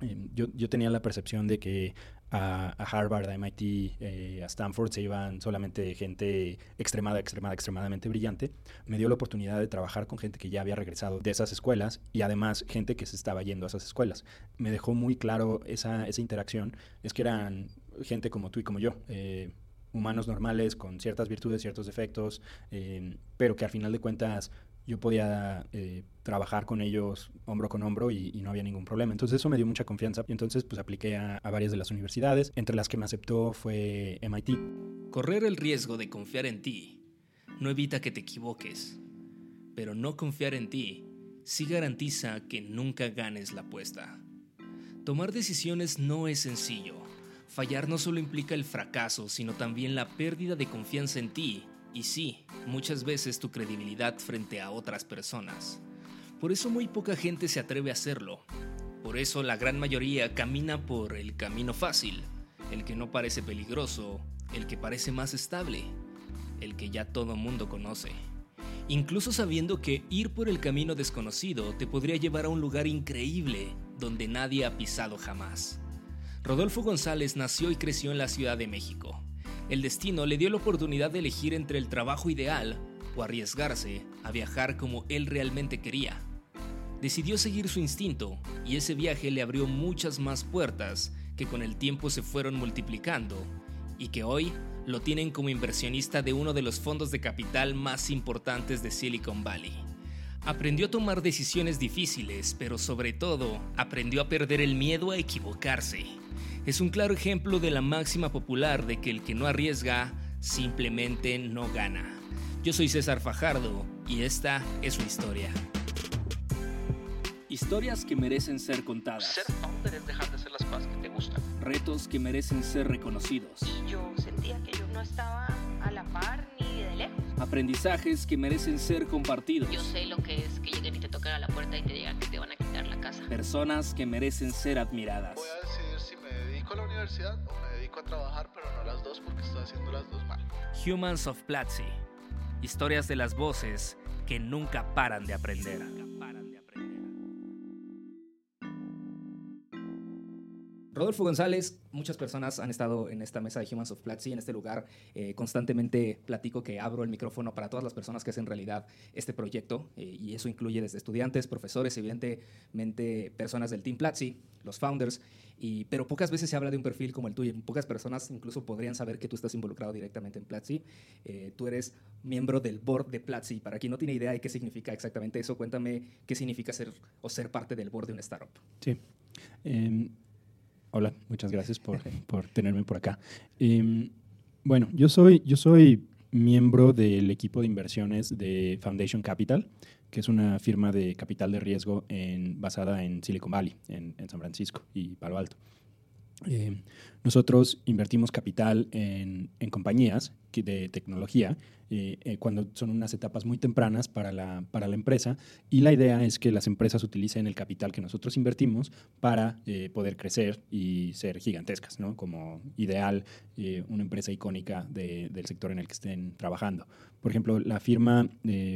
Em, yo, yo, tenía la percepción de que a, Harvard, a MIT, eh, a Stanford se iban solamente gente extremada, extremada, extremadamente brillante. Me dio la oportunidad de trabajar con gente que ya había regresado de esas escuelas y además gente que se estaba yendo a esas escuelas. Me dejó muy claro esa, esa interacción. Es que eran gente como tú y como yo. Eh, humanos normales con ciertas virtudes, ciertos defectos, eh, pero que al final de cuentas yo podía eh, trabajar con ellos hombro con hombro y, no había ningún problema. Entonces eso me dio mucha confianza y entonces pues apliqué a, a, varias de las universidades, entre las que me aceptó fue MIT. Correr el riesgo de confiar en ti no evita que te equivoques, pero no confiar en ti sí garantiza que nunca ganes la apuesta. Tomar decisiones no es sencillo. Fallar no solo implica el fracaso, sino también la pérdida de confianza en ti y sí, muchas veces tu credibilidad frente a otras personas. Por eso muy poca gente se atreve a hacerlo. Por eso la gran mayoría camina por el camino fácil, el que no parece peligroso, el que parece más estable, el que ya todo mundo conoce. Incluso sabiendo que ir por el camino desconocido te podría llevar a un lugar increíble donde nadie ha pisado jamás. Rodolfo González nació y creció en la Ciudad de México. El destino le dio la oportunidad de elegir entre el trabajo ideal o arriesgarse a viajar como él realmente quería. Decidió seguir su instinto y ese viaje le abrió muchas más puertas que con el tiempo se fueron multiplicando y que hoy lo tienen como inversionista de uno de los fondos de capital más importantes de Silicon Valley. Aprendió a tomar decisiones difíciles, pero sobre todo aprendió a perder el miedo a equivocarse es un claro ejemplo de la máxima popular de que el que no arriesga simplemente no gana. Yo soy César Fajardo y esta es su historia. Historias que merecen ser contadas. Ser founder es dejar de hacer las cosas que te gustan. Retos que merecen ser reconocidos. yo sentía que yo no estaba a la par ni de lejos. Aprendizajes que merecen ser compartidos. Yo sé lo que es que lleguen y te toquen a la puerta y te digan que te van a quitar la casa. Personas que merecen ser admiradas universidad o me dedico a trabajar, pero no las dos porque estoy haciendo las dos mal. Humans of Platzi. Historias de las voces que nunca paran de aprender. Rodolfo González, muchas personas han estado en esta mesa de Humans of Platzi, en este lugar. Eh, constantemente platico que abro el micrófono para todas las personas que hacen realidad este proyecto, eh, y eso incluye desde estudiantes, profesores, evidentemente personas del Team Platzi, los founders, y, pero pocas veces se habla de un perfil como el tuyo. Pocas personas incluso podrían saber que tú estás involucrado directamente en Platzi. Eh, tú eres miembro del board de Platzi. Para quien no tiene idea de qué significa exactamente eso, cuéntame qué significa ser o ser parte del board de una startup. Sí. Hola, muchas gracias por, por tenerme por acá. Em, bueno, yo soy, yo soy miembro del equipo de inversiones de Foundation Capital, que es una firma de capital de riesgo en, basada en Silicon Valley, en, en San Francisco y Palo Alto. Eh, nosotros invertimos capital en, en compañías de tecnología eh, eh, cuando son unas etapas muy tempranas para la, para la empresa y la idea es que las empresas utilicen el capital que nosotros invertimos para poder crecer y ser gigantescas, ¿no? como ideal una empresa icónica de, del sector en el que estén trabajando. Por ejemplo, la firma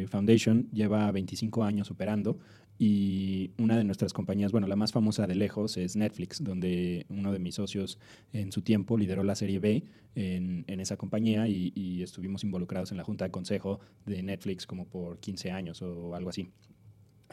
Foundation lleva 25 años operando y una de nuestras compañías, bueno, la más famosa de lejos es Netflix, donde uno de mis socios en su tiempo lideró la serie B en, en esa compañía y, y, estuvimos involucrados en la junta de consejo de Netflix como por 15 años o algo así.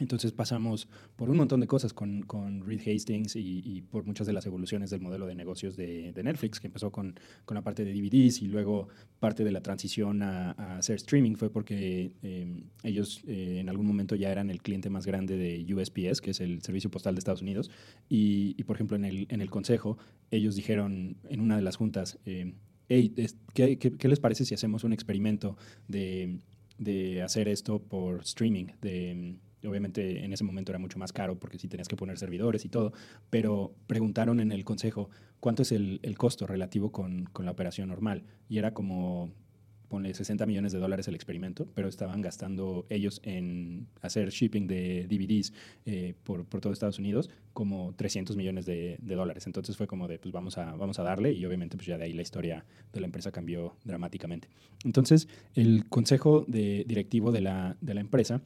Entonces pasamos por un montón de cosas con, con Reed Hastings y, por muchas de las evoluciones del modelo de negocios de, Netflix, que empezó con, con, la parte de DVDs y luego parte de la transición a, hacer streaming fue porque em, ellos eh, en algún momento ya eran el cliente más grande de USPS, que es el Servicio Postal de Estados Unidos. Y, por ejemplo, en el, en el consejo, ellos dijeron en una de las juntas, eh, hey, ¿qué, qué, les parece si hacemos un experimento de, de hacer esto por streaming? De, Obviamente en ese momento era mucho más caro porque sí tenías que poner servidores y todo, pero preguntaron en el consejo cuánto es el, costo relativo con, con, la operación normal. Y era como, pone 60 millones de dólares el experimento, pero estaban gastando ellos en hacer shipping de DVDs eh, por, por, todo Estados Unidos como 300 millones de, de, dólares. Entonces fue como de, pues vamos a, vamos a darle y obviamente pues ya de ahí la historia de la empresa cambió dramáticamente. Entonces el consejo de directivo de la, de la empresa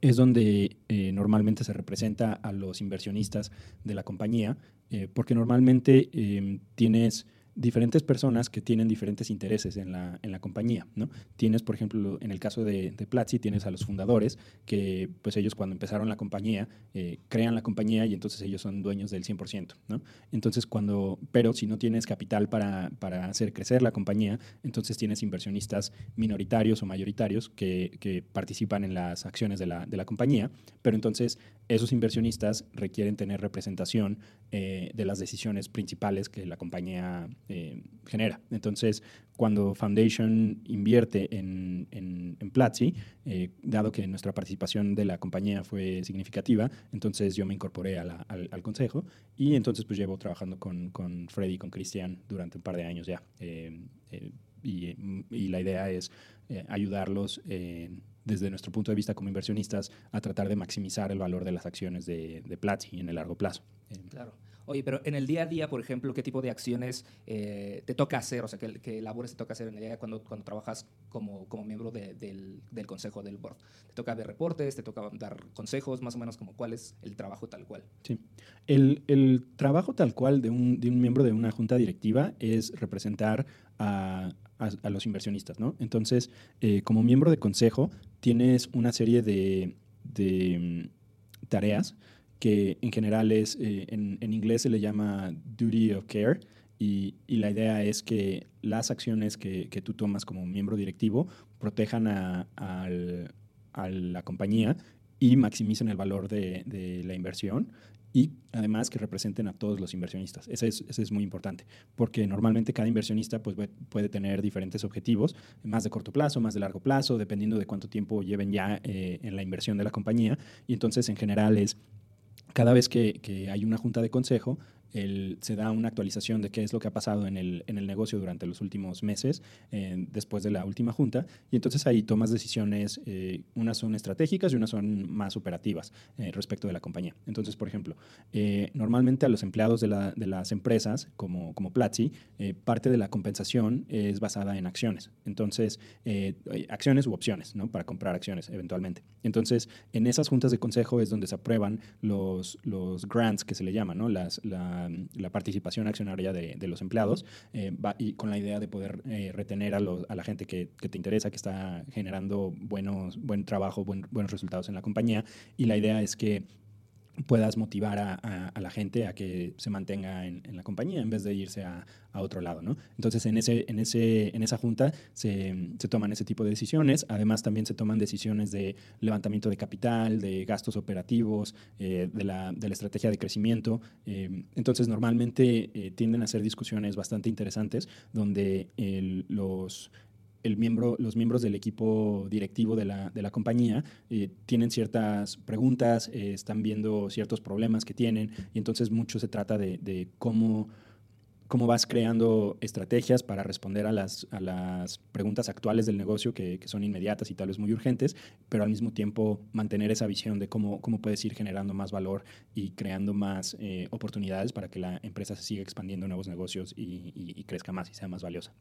es donde eh, normalmente se representa a los inversionistas de la compañía, eh, porque normalmente em, tienes diferentes personas que tienen diferentes intereses en la, en la compañía, ¿no? Tienes, por ejemplo, en el caso de, de Platzi, tienes a los fundadores, que pues ellos cuando empezaron la compañía, eh, crean la compañía y entonces ellos son dueños del 100%, ¿no? Entonces cuando, pero si no tienes capital para, para hacer crecer la compañía, entonces tienes inversionistas minoritarios o mayoritarios que, que participan en las acciones de la, de la compañía, pero entonces esos inversionistas requieren tener representación eh, de las decisiones principales que la compañía eh, genera. Entonces, cuando Foundation invierte en, en, en Platzi, eh, dado que nuestra participación de la compañía fue significativa, entonces yo me incorporé al, al consejo y entonces pues llevo trabajando con, con Freddy y con Cristian durante un par de años ya. Eh, y, la idea es ayudarlos desde nuestro punto de vista como inversionistas a tratar de maximizar el valor de las acciones de, de Platzi en el largo plazo. Claro. Oye, pero en el día a día, por ejemplo, ¿qué tipo de acciones eh, te toca hacer? O sea, ¿qué, labores te toca hacer en el día a cuando, cuando trabajas como, como miembro de- del, del consejo del board? ¿Te toca ver reportes? ¿Te toca dar consejos? Más o menos como cuál es el trabajo tal cual. Sí. El, el trabajo tal cual de un, de un miembro de una junta directiva es representar a, a- a los inversionistas, ¿no? Entonces, eh, como miembro de consejo, tienes una serie de, de, mm, tareas que en general es, eh, en, en inglés se le llama duty of care, y, y la idea es que las acciones que, que tú tomas como miembro directivo protejan a, a la compañía y maximicen el valor de, de la inversión y además que representen a todos los inversionistas. Ese es, ese es muy importante, porque normalmente cada inversionista pues, puede tener diferentes objetivos, más de corto plazo, más de largo plazo, dependiendo de cuánto tiempo lleven ya eh, en la inversión de la compañía. Y entonces, en general, es cada vez que, hay una junta de consejo, se da una actualización de qué es lo que ha pasado en el, en el negocio durante los últimos meses, eh, después de la última junta, y entonces ahí tomas decisiones, eh, unas son estratégicas y unas son más operativas eh, respecto de la compañía. Entonces, por ejemplo, normalmente a los empleados de, la- de las empresas, como, como Platzi, parte de la compensación es basada en acciones. Entonces, acciones u opciones, ¿no? Para comprar acciones eventualmente. Entonces, en esas juntas de consejo es donde se aprueban los, los grants que se le llaman, ¿no? Las, la, participación accionaria de, los empleados eh, y con la idea de poder eh, retener a, la gente que, te interesa, que está generando buenos, buen trabajo, buen- buenos resultados en la compañía. Y la idea es que puedas motivar a, la gente a que se mantenga en, la compañía en vez de irse a, otro lado, ¿no? Entonces, en, ese, en, ese, en esa junta se, toman ese tipo de decisiones. Además, también se toman decisiones de levantamiento de capital, de gastos operativos, eh, de, la, estrategia de crecimiento. Eh, entonces, normalmente eh, tienden a ser discusiones bastante interesantes donde los los miembros del equipo directivo de la, compañía eh, tienen ciertas preguntas, eh, están viendo ciertos problemas que tienen y entonces mucho se trata de, cómo, cómo vas creando estrategias para responder a las, preguntas actuales del negocio que, son inmediatas y tal vez muy urgentes, pero al mismo tiempo mantener esa visión de cómo, cómo puedes ir generando más valor y creando más eh, oportunidades para que la empresa se siga expandiendo en nuevos negocios y crezca más y sea más valiosa.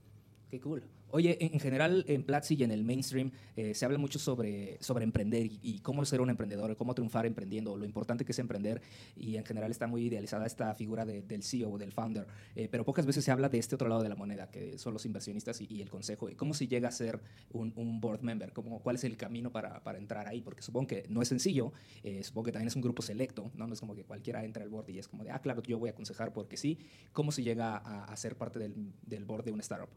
Qué cool. Oye, en, en general en Platzi y en el mainstream eh, se habla mucho sobre, sobre emprender y, y cómo ser un emprendedor, cómo triunfar emprendiendo, lo importante que es emprender y en general está muy idealizada esta figura de- del CEO o del founder, eh, pero pocas veces se habla de este otro lado de la moneda, que son los inversionistas y, y el consejo. ¿Cómo se llega a ser un, un board member? ¿Cómo, ¿Cuál es el camino para, para entrar ahí? Porque supongo que no es sencillo, eh, supongo que también es un grupo selecto, ¿no? no es como que cualquiera entra al board y es como de, ah, claro, yo voy a aconsejar porque sí. ¿Cómo se llega a, a ser parte del, del board de una startup?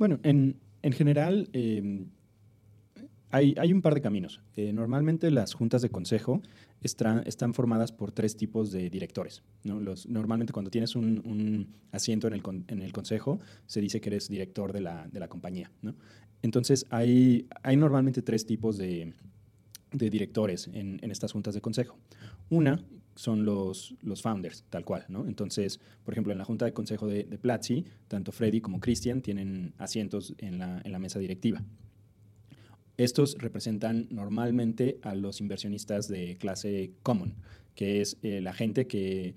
Bueno, en, en general eh, hay, hay un par de caminos. Eh, normalmente las juntas de consejo estra- están formadas por tres tipos de directores. ¿no? Normalmente cuando tienes un, un asiento en el, con- en el consejo, se dice que eres director de la, de la compañía. ¿no? Entonces hay, hay normalmente tres tipos de, de directores en, en estas juntas de consejo. Una son los, los founders, tal cual, ¿no? Entonces, por ejemplo, en la junta de consejo de, de Platzi, tanto Freddy como Christian tienen asientos en la, en la mesa directiva. Estos representan normalmente a los inversionistas de clase common, que es eh, la gente que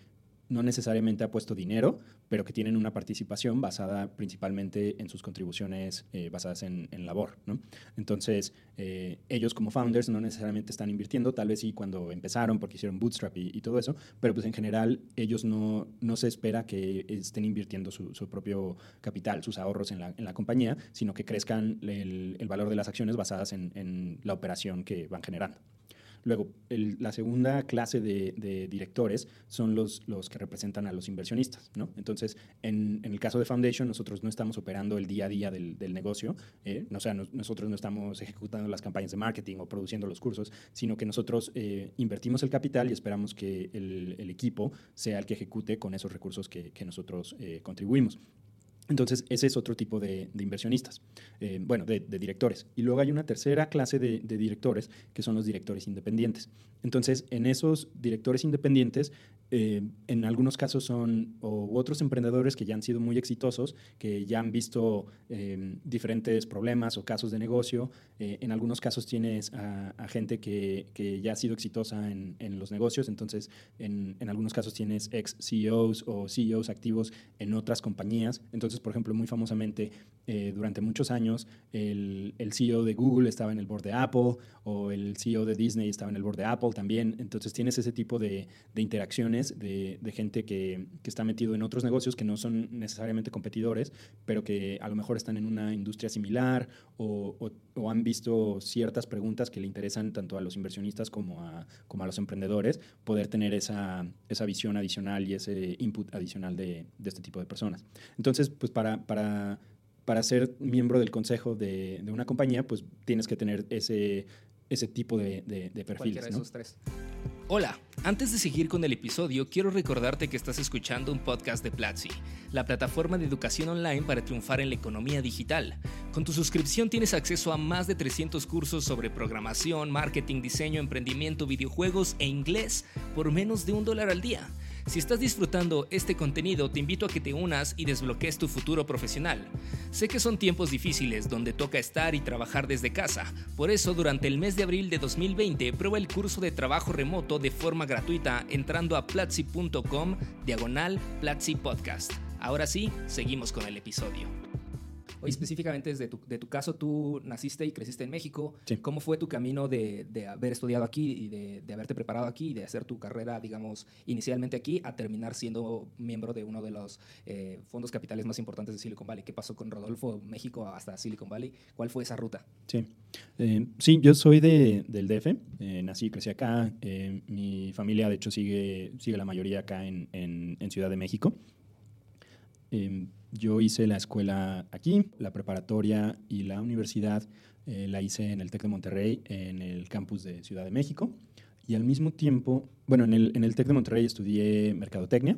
no necesariamente ha puesto dinero, pero que tienen una participación basada principalmente en sus contribuciones eh, basadas en, labor. ¿no? Entonces, eh, ellos como founders no necesariamente están invirtiendo, tal vez sí cuando empezaron porque hicieron bootstrap y, todo eso, pero pues en general ellos no, no se espera que estén invirtiendo su, propio capital, sus ahorros en la, en la compañía, sino que crezcan el, el, valor de las acciones basadas en, en la operación que van generando. Luego, la segunda clase de, directores son los, los que representan a los inversionistas. ¿no? Entonces, en, el caso de Foundation, nosotros no estamos operando el día a día del, negocio, eh, o sea, nosotros no estamos ejecutando las campañas de marketing o produciendo los cursos, sino que nosotros eh, invertimos el capital y esperamos que el, equipo sea el que ejecute con esos recursos que, nosotros eh, contribuimos. Entonces, ese es otro tipo de, inversionistas, eh, bueno, de, directores. Y luego hay una tercera clase de, directores, que son los directores independientes. Entonces, en esos directores independientes, eh, en algunos casos son otros emprendedores que ya han sido muy exitosos, que ya han visto eh, diferentes problemas o casos de negocio. en algunos casos tienes a, gente que, ya ha sido exitosa en, los negocios. Entonces, en, en, algunos casos tienes ex CEOs o CEOs activos en otras compañías. Entonces, por ejemplo, muy famosamente, eh, durante muchos años, el, CEO de Google estaba en el board de Apple o el CEO de Disney estaba en el board de Apple también. Entonces tienes ese tipo de, de interacciones de, gente que, está metido en otros negocios que no son necesariamente competidores, pero que a lo mejor están en una industria similar o, han visto ciertas preguntas que le interesan tanto a los inversionistas como a, los emprendedores, poder tener esa, esa visión adicional y ese input adicional de, de este tipo de personas. Entonces, pues para, para, para ser miembro del consejo de, de, una compañía, pues tienes que tener ese, ese tipo de, de, perfiles. esos tres. Hola, antes de seguir con el episodio, quiero recordarte que estás escuchando un podcast de Platzi, la plataforma de educación online para triunfar en la economía digital. Con tu suscripción tienes acceso a más de 300 cursos sobre programación, marketing, diseño, emprendimiento, videojuegos e inglés por menos de un dólar al día. Si estás disfrutando este contenido, te invito a que te unas y desbloquees tu futuro profesional. Sé que son tiempos difíciles donde toca estar y trabajar desde casa, por eso durante el mes de abril de 2020 prueba el curso de trabajo remoto de forma gratuita entrando a platzi.com diagonal Platzi Podcast. Ahora sí, seguimos con el episodio. Hoy específicamente desde tu, de tu caso, tú naciste y creciste en México. ¿Cómo fue tu camino de, de haber estudiado aquí y de, de, haberte preparado aquí y de hacer tu carrera, digamos, inicialmente aquí a terminar siendo miembro de uno de los eh, fondos capitales más importantes de Silicon Valley? ¿Qué pasó con Rodolfo, México hasta Silicon Valley? ¿Cuál fue esa ruta? Sí, eh, sí yo soy de, del DF, eh, nací y crecí acá. mi familia, de hecho, sigue, sigue la mayoría acá en, en, en Ciudad de México. Yo hice la escuela aquí, la preparatoria y la universidad eh, la hice en el TEC de Monterrey, en el campus de Ciudad de México. Y al mismo tiempo, bueno, en el, en el TEC de Monterrey estudié mercadotecnia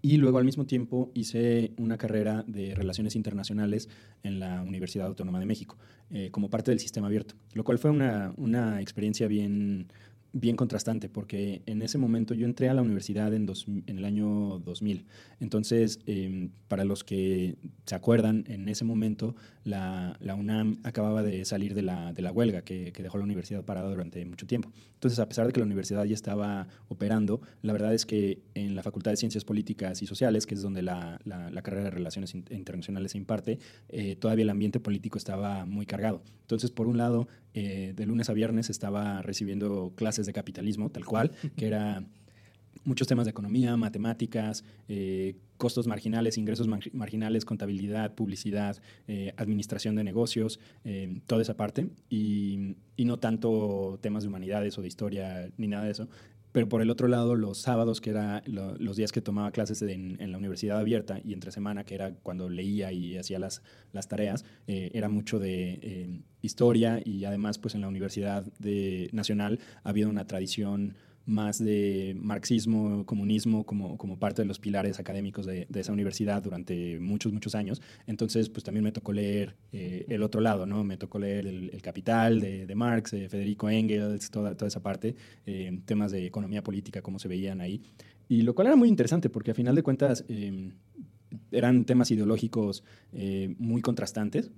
y luego al mismo tiempo hice una carrera de relaciones internacionales en la Universidad Autónoma de México, eh, como parte del sistema abierto, lo cual fue una, una experiencia bien, bien contrastante, porque en ese momento yo entré a la universidad en, en el año 2000. Entonces, em, para los que se acuerdan, en ese momento la, la UNAM acababa de salir de la, de la huelga que, que, dejó la universidad parada durante mucho tiempo. Entonces, a pesar de que la universidad ya estaba operando, la verdad es que en la Facultad de Ciencias Políticas y Sociales, que es donde la, la, carrera de Relaciones Internacionales se imparte, eh, todavía el ambiente político estaba muy cargado. Entonces, por un lado, eh, de lunes a viernes estaba recibiendo clases de capitalismo, tal cual, que era muchos temas de economía, matemáticas, eh, costos marginales, ingresos marginales, contabilidad, publicidad, eh, administración de negocios, toda esa parte, y, y, no tanto temas de humanidades o de historia ni nada de eso. Pero por el otro lado, los sábados, que eran los días que tomaba clases en, la universidad abierta, y entre semana, que era cuando leía y hacía las, las tareas, eh, era mucho de eh, historia y además, pues en la Universidad de, Nacional ha habido una tradición más de marxismo, comunismo como, como parte de los pilares académicos de, esa universidad durante muchos, muchos años. Entonces, pues también me tocó leer eh, el otro lado, ¿no? Me tocó leer El, Capital de, Marx, Federico Engels, toda, toda esa parte, eh, temas de economía política, cómo se veían ahí. Y lo cual era muy interesante porque a final de cuentas em, eran temas ideológicos eh, muy contrastantes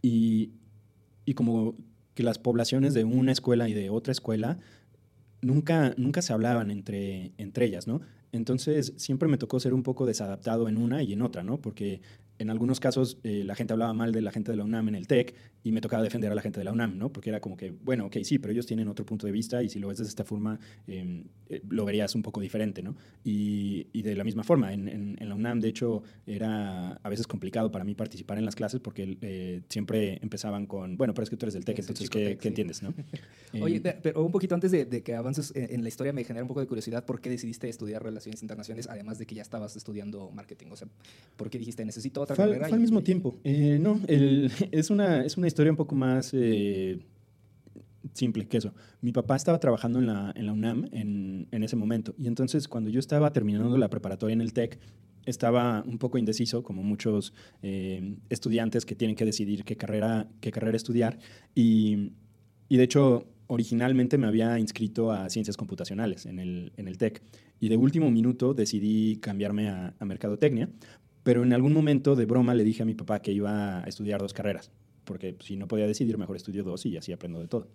y, y como que las poblaciones de una escuela y de otra escuela nunca, nunca se hablaban entre, entre ellas, ¿no? Entonces, siempre me tocó ser un poco desadaptado en una y en otra, ¿no? Porque en algunos casos eh, la gente hablaba mal de la gente de la UNAM en el TEC y me tocaba defender a la gente de la UNAM, ¿no? Porque era como que, bueno, ok, sí, pero ellos tienen otro punto de vista y si lo ves de esta forma, eh, eh, lo verías un poco diferente, ¿no? Y, y de la misma forma, en, en, en, la UNAM, de hecho, era a veces complicado para mí participar en las clases porque eh, siempre empezaban con, bueno, pero es que tú eres del TEC, es entonces, ¿qué, tech, ¿qué sí. entiendes, no? Oye, pero un poquito antes de, de, que avances en la historia, me genera un poco de curiosidad, ¿por qué decidiste estudiar Relaciones Internacionales, además de que ya estabas estudiando marketing? O sea, ¿por qué dijiste, necesito otra fue, carrera? Fue al mismo tiempo. Eh, no, el, es, una, es una historia un poco más eh, simple que eso. Mi papá estaba trabajando en la, en la UNAM en, en, ese momento. Y entonces, cuando yo estaba terminando la preparatoria en el TEC, estaba un poco indeciso, como muchos eh, estudiantes que tienen que decidir qué carrera, qué carrera estudiar. Y, y, de hecho, originalmente me había inscrito a ciencias computacionales en el, en el TEC. Y de último minuto decidí cambiarme a, a mercadotecnia pero en algún momento de broma le dije a mi papá que iba a estudiar dos carreras, porque si no podía decidir, mejor estudio dos y así aprendo de todo.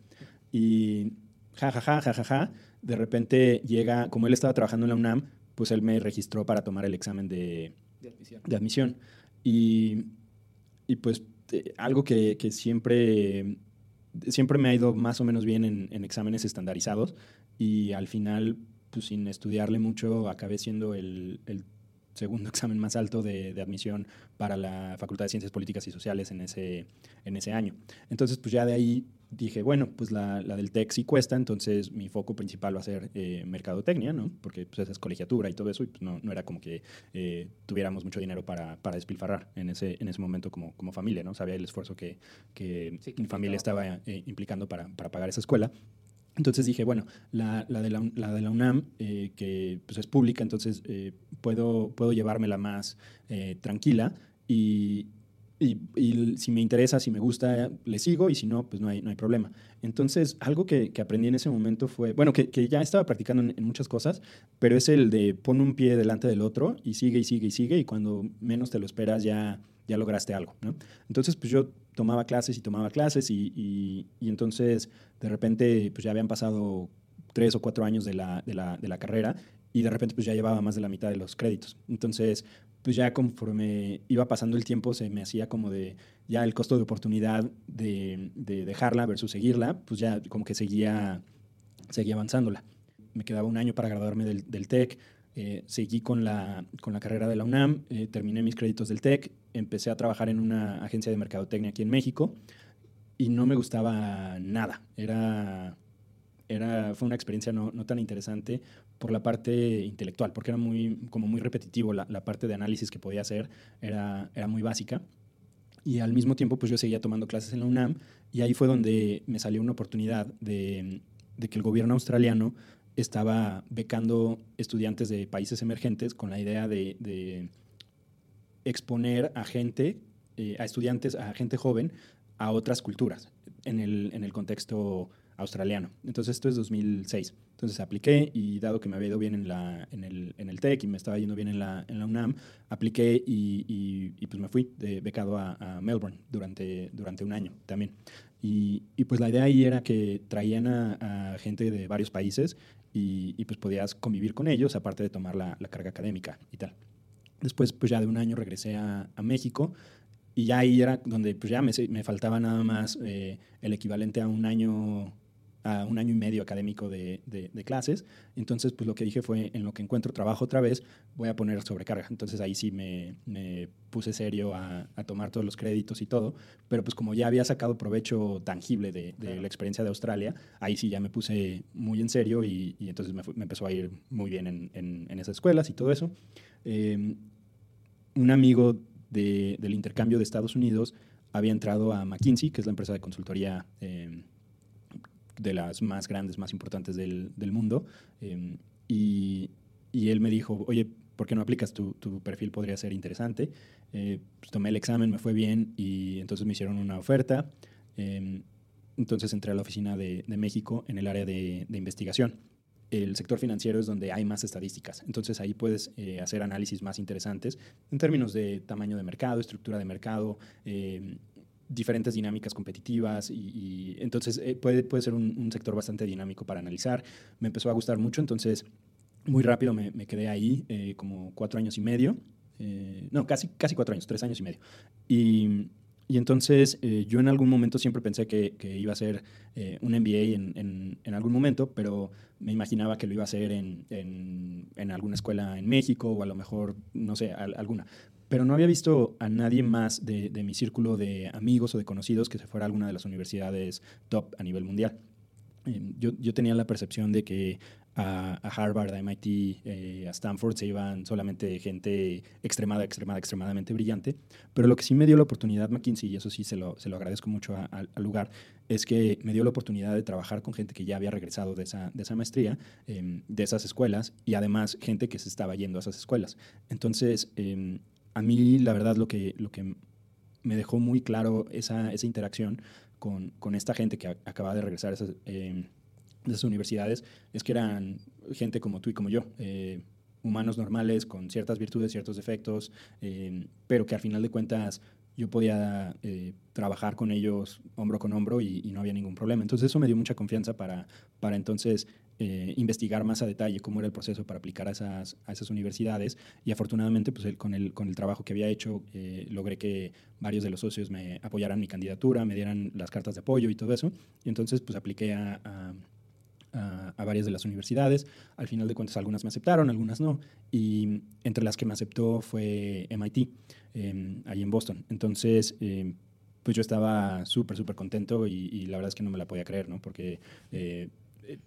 Y jajaja, jajaja, ja, ja, ja, de repente llega, como él estaba trabajando en la UNAM, pues él me registró para tomar el examen de, de admisión. De admisión. Y, y, pues eh, algo que, que, siempre, siempre me ha ido más o menos bien en, en exámenes estandarizados y al final, pues sin estudiarle mucho, acabé siendo el segundo examen más alto de, de, admisión para la Facultad de Ciencias Políticas y Sociales en ese, en ese año. Entonces, pues ya de ahí dije, bueno, pues la, la del TEC sí cuesta, entonces mi foco principal va a ser eh, mercadotecnia, ¿no? Porque pues esa es colegiatura y todo eso, y pues no, no era como que eh, tuviéramos mucho dinero para, para despilfarrar en ese, en ese momento como, como familia, ¿no? Sabía el esfuerzo que, que sí, mi familia estaba eh, implicando para, para pagar esa escuela. Entonces dije, bueno, la, la, de, la, UNAM, eh, que pues es pública, entonces eh, puedo, puedo llevármela más eh, tranquila y, y, si me interesa, si me gusta, le sigo y si no, pues no hay, no hay problema. Entonces, algo que, que aprendí en ese momento fue, bueno, que, que ya estaba practicando en, en, muchas cosas, pero es el de pon un pie delante del otro y sigue y sigue y sigue y cuando menos te lo esperas ya, ya lograste algo, ¿no? Entonces, pues yo tomaba clases y tomaba clases y, y, y, entonces de repente pues ya habían pasado tres o cuatro años de la, de, la, de la, carrera y de repente pues ya llevaba más de la mitad de los créditos. Entonces pues ya conforme iba pasando el tiempo se me hacía como de ya el costo de oportunidad de, de dejarla versus seguirla, pues ya como que seguía, seguía avanzándola. Me quedaba un año para graduarme del, del TEC, eh, seguí con la, con la carrera de la UNAM, eh, terminé mis créditos del TEC, empecé a trabajar en una agencia de mercadotecnia aquí en México y no me gustaba nada. Era, era, fue una experiencia no, no, tan interesante por la parte intelectual, porque era muy, como muy repetitivo. La, la parte de análisis que podía hacer era, era muy básica. Y al mismo tiempo, pues yo seguía tomando clases en la UNAM y ahí fue donde me salió una oportunidad de, de que el gobierno australiano estaba becando estudiantes de países emergentes con la idea de, de exponer a gente, eh, a estudiantes, a gente joven, a otras culturas en el, en el contexto australiano. Entonces, esto es 2006. Entonces, apliqué y dado que me había ido bien en, la, en, el, en el TEC y me estaba yendo bien en la, en la UNAM, apliqué y, y, y, pues me fui de becado a, a, Melbourne durante, durante un año también. Y, y, pues la idea ahí era que traían a, a gente de varios países y, pues podías convivir con ellos, aparte de tomar la, la, carga académica y tal. Después, pues ya de un año regresé a, a México y ya ahí era donde pues ya me, me faltaba nada más eh, el equivalente a un año a un año y medio académico de, de, de, clases. Entonces, pues lo que dije fue, en lo que encuentro trabajo otra vez, voy a poner sobrecarga. Entonces ahí sí me, me puse serio a, a, tomar todos los créditos y todo. Pero pues como ya había sacado provecho tangible de, de claro. la experiencia de Australia, ahí sí ya me puse muy en serio y, y entonces me, me, empezó a ir muy bien en, en, en esas escuelas y todo eso. Eh, un amigo de, del intercambio de Estados Unidos había entrado a McKinsey, que es la empresa de consultoría eh, de las más grandes, más importantes del, mundo. Eh, y, él me dijo, oye, ¿por qué no aplicas? Tu, perfil podría ser interesante. Eh, pues tomé el examen, me fue bien y entonces me hicieron una oferta. Eh, entonces entré a la oficina de, México en el área de, investigación. El sector financiero es donde hay más estadísticas. Entonces ahí puedes eh, hacer análisis más interesantes en términos de tamaño de mercado, estructura de mercado, diferentes dinámicas competitivas y, entonces eh, puede, puede ser un, sector bastante dinámico para analizar. Me empezó a gustar mucho, entonces muy rápido me, me quedé ahí, eh, como cuatro años y medio. Eh, no, casi, casi cuatro años, tres años y medio. Y, y entonces eh, yo en algún momento siempre pensé que, iba a ser eh, un MBA en, algún momento, pero me imaginaba que lo iba a hacer en, alguna escuela en México o a lo mejor, no sé, al, alguna. Pero no había visto a nadie más de, de mi círculo de amigos o de conocidos que se fuera a alguna de las universidades top a nivel mundial. Yo, yo, tenía la percepción de que a, Harvard, a MIT, eh, a Stanford se iban solamente gente extremada, extremada, extremadamente brillante. Pero lo que sí me dio la oportunidad McKinsey, y eso sí se lo, se lo agradezco mucho al lugar, es que me dio la oportunidad de trabajar con gente que ya había regresado de esa, de esa maestría, eh, de esas escuelas, y además gente que se estaba yendo a esas escuelas. Entonces, eh, a mí la verdad lo que, lo que me dejó muy claro esa, esa interacción con, con, esta gente que acaba de regresar eh, de esas universidades es que eran gente como tú y como yo, eh, humanos normales con ciertas virtudes, ciertos defectos, eh, pero que al final de cuentas yo podía eh, trabajar con ellos hombro con hombro y, y, no había ningún problema. Entonces eso me dio mucha confianza para, para entonces eh, investigar más a detalle cómo era el proceso para aplicar a esas, a esas universidades y afortunadamente pues con, el, con el trabajo que había hecho eh, logré que varios de los socios me apoyaran mi candidatura, me dieran las cartas de apoyo y todo eso. Y entonces pues apliqué a, a a, varias de las universidades. Al final de cuentas, algunas me aceptaron, algunas no. Y entre las que me aceptó fue MIT, eh, ahí en Boston. Entonces, eh, pues yo estaba súper, súper contento y, y, la verdad es que no me la podía creer, ¿no? Porque... Eh,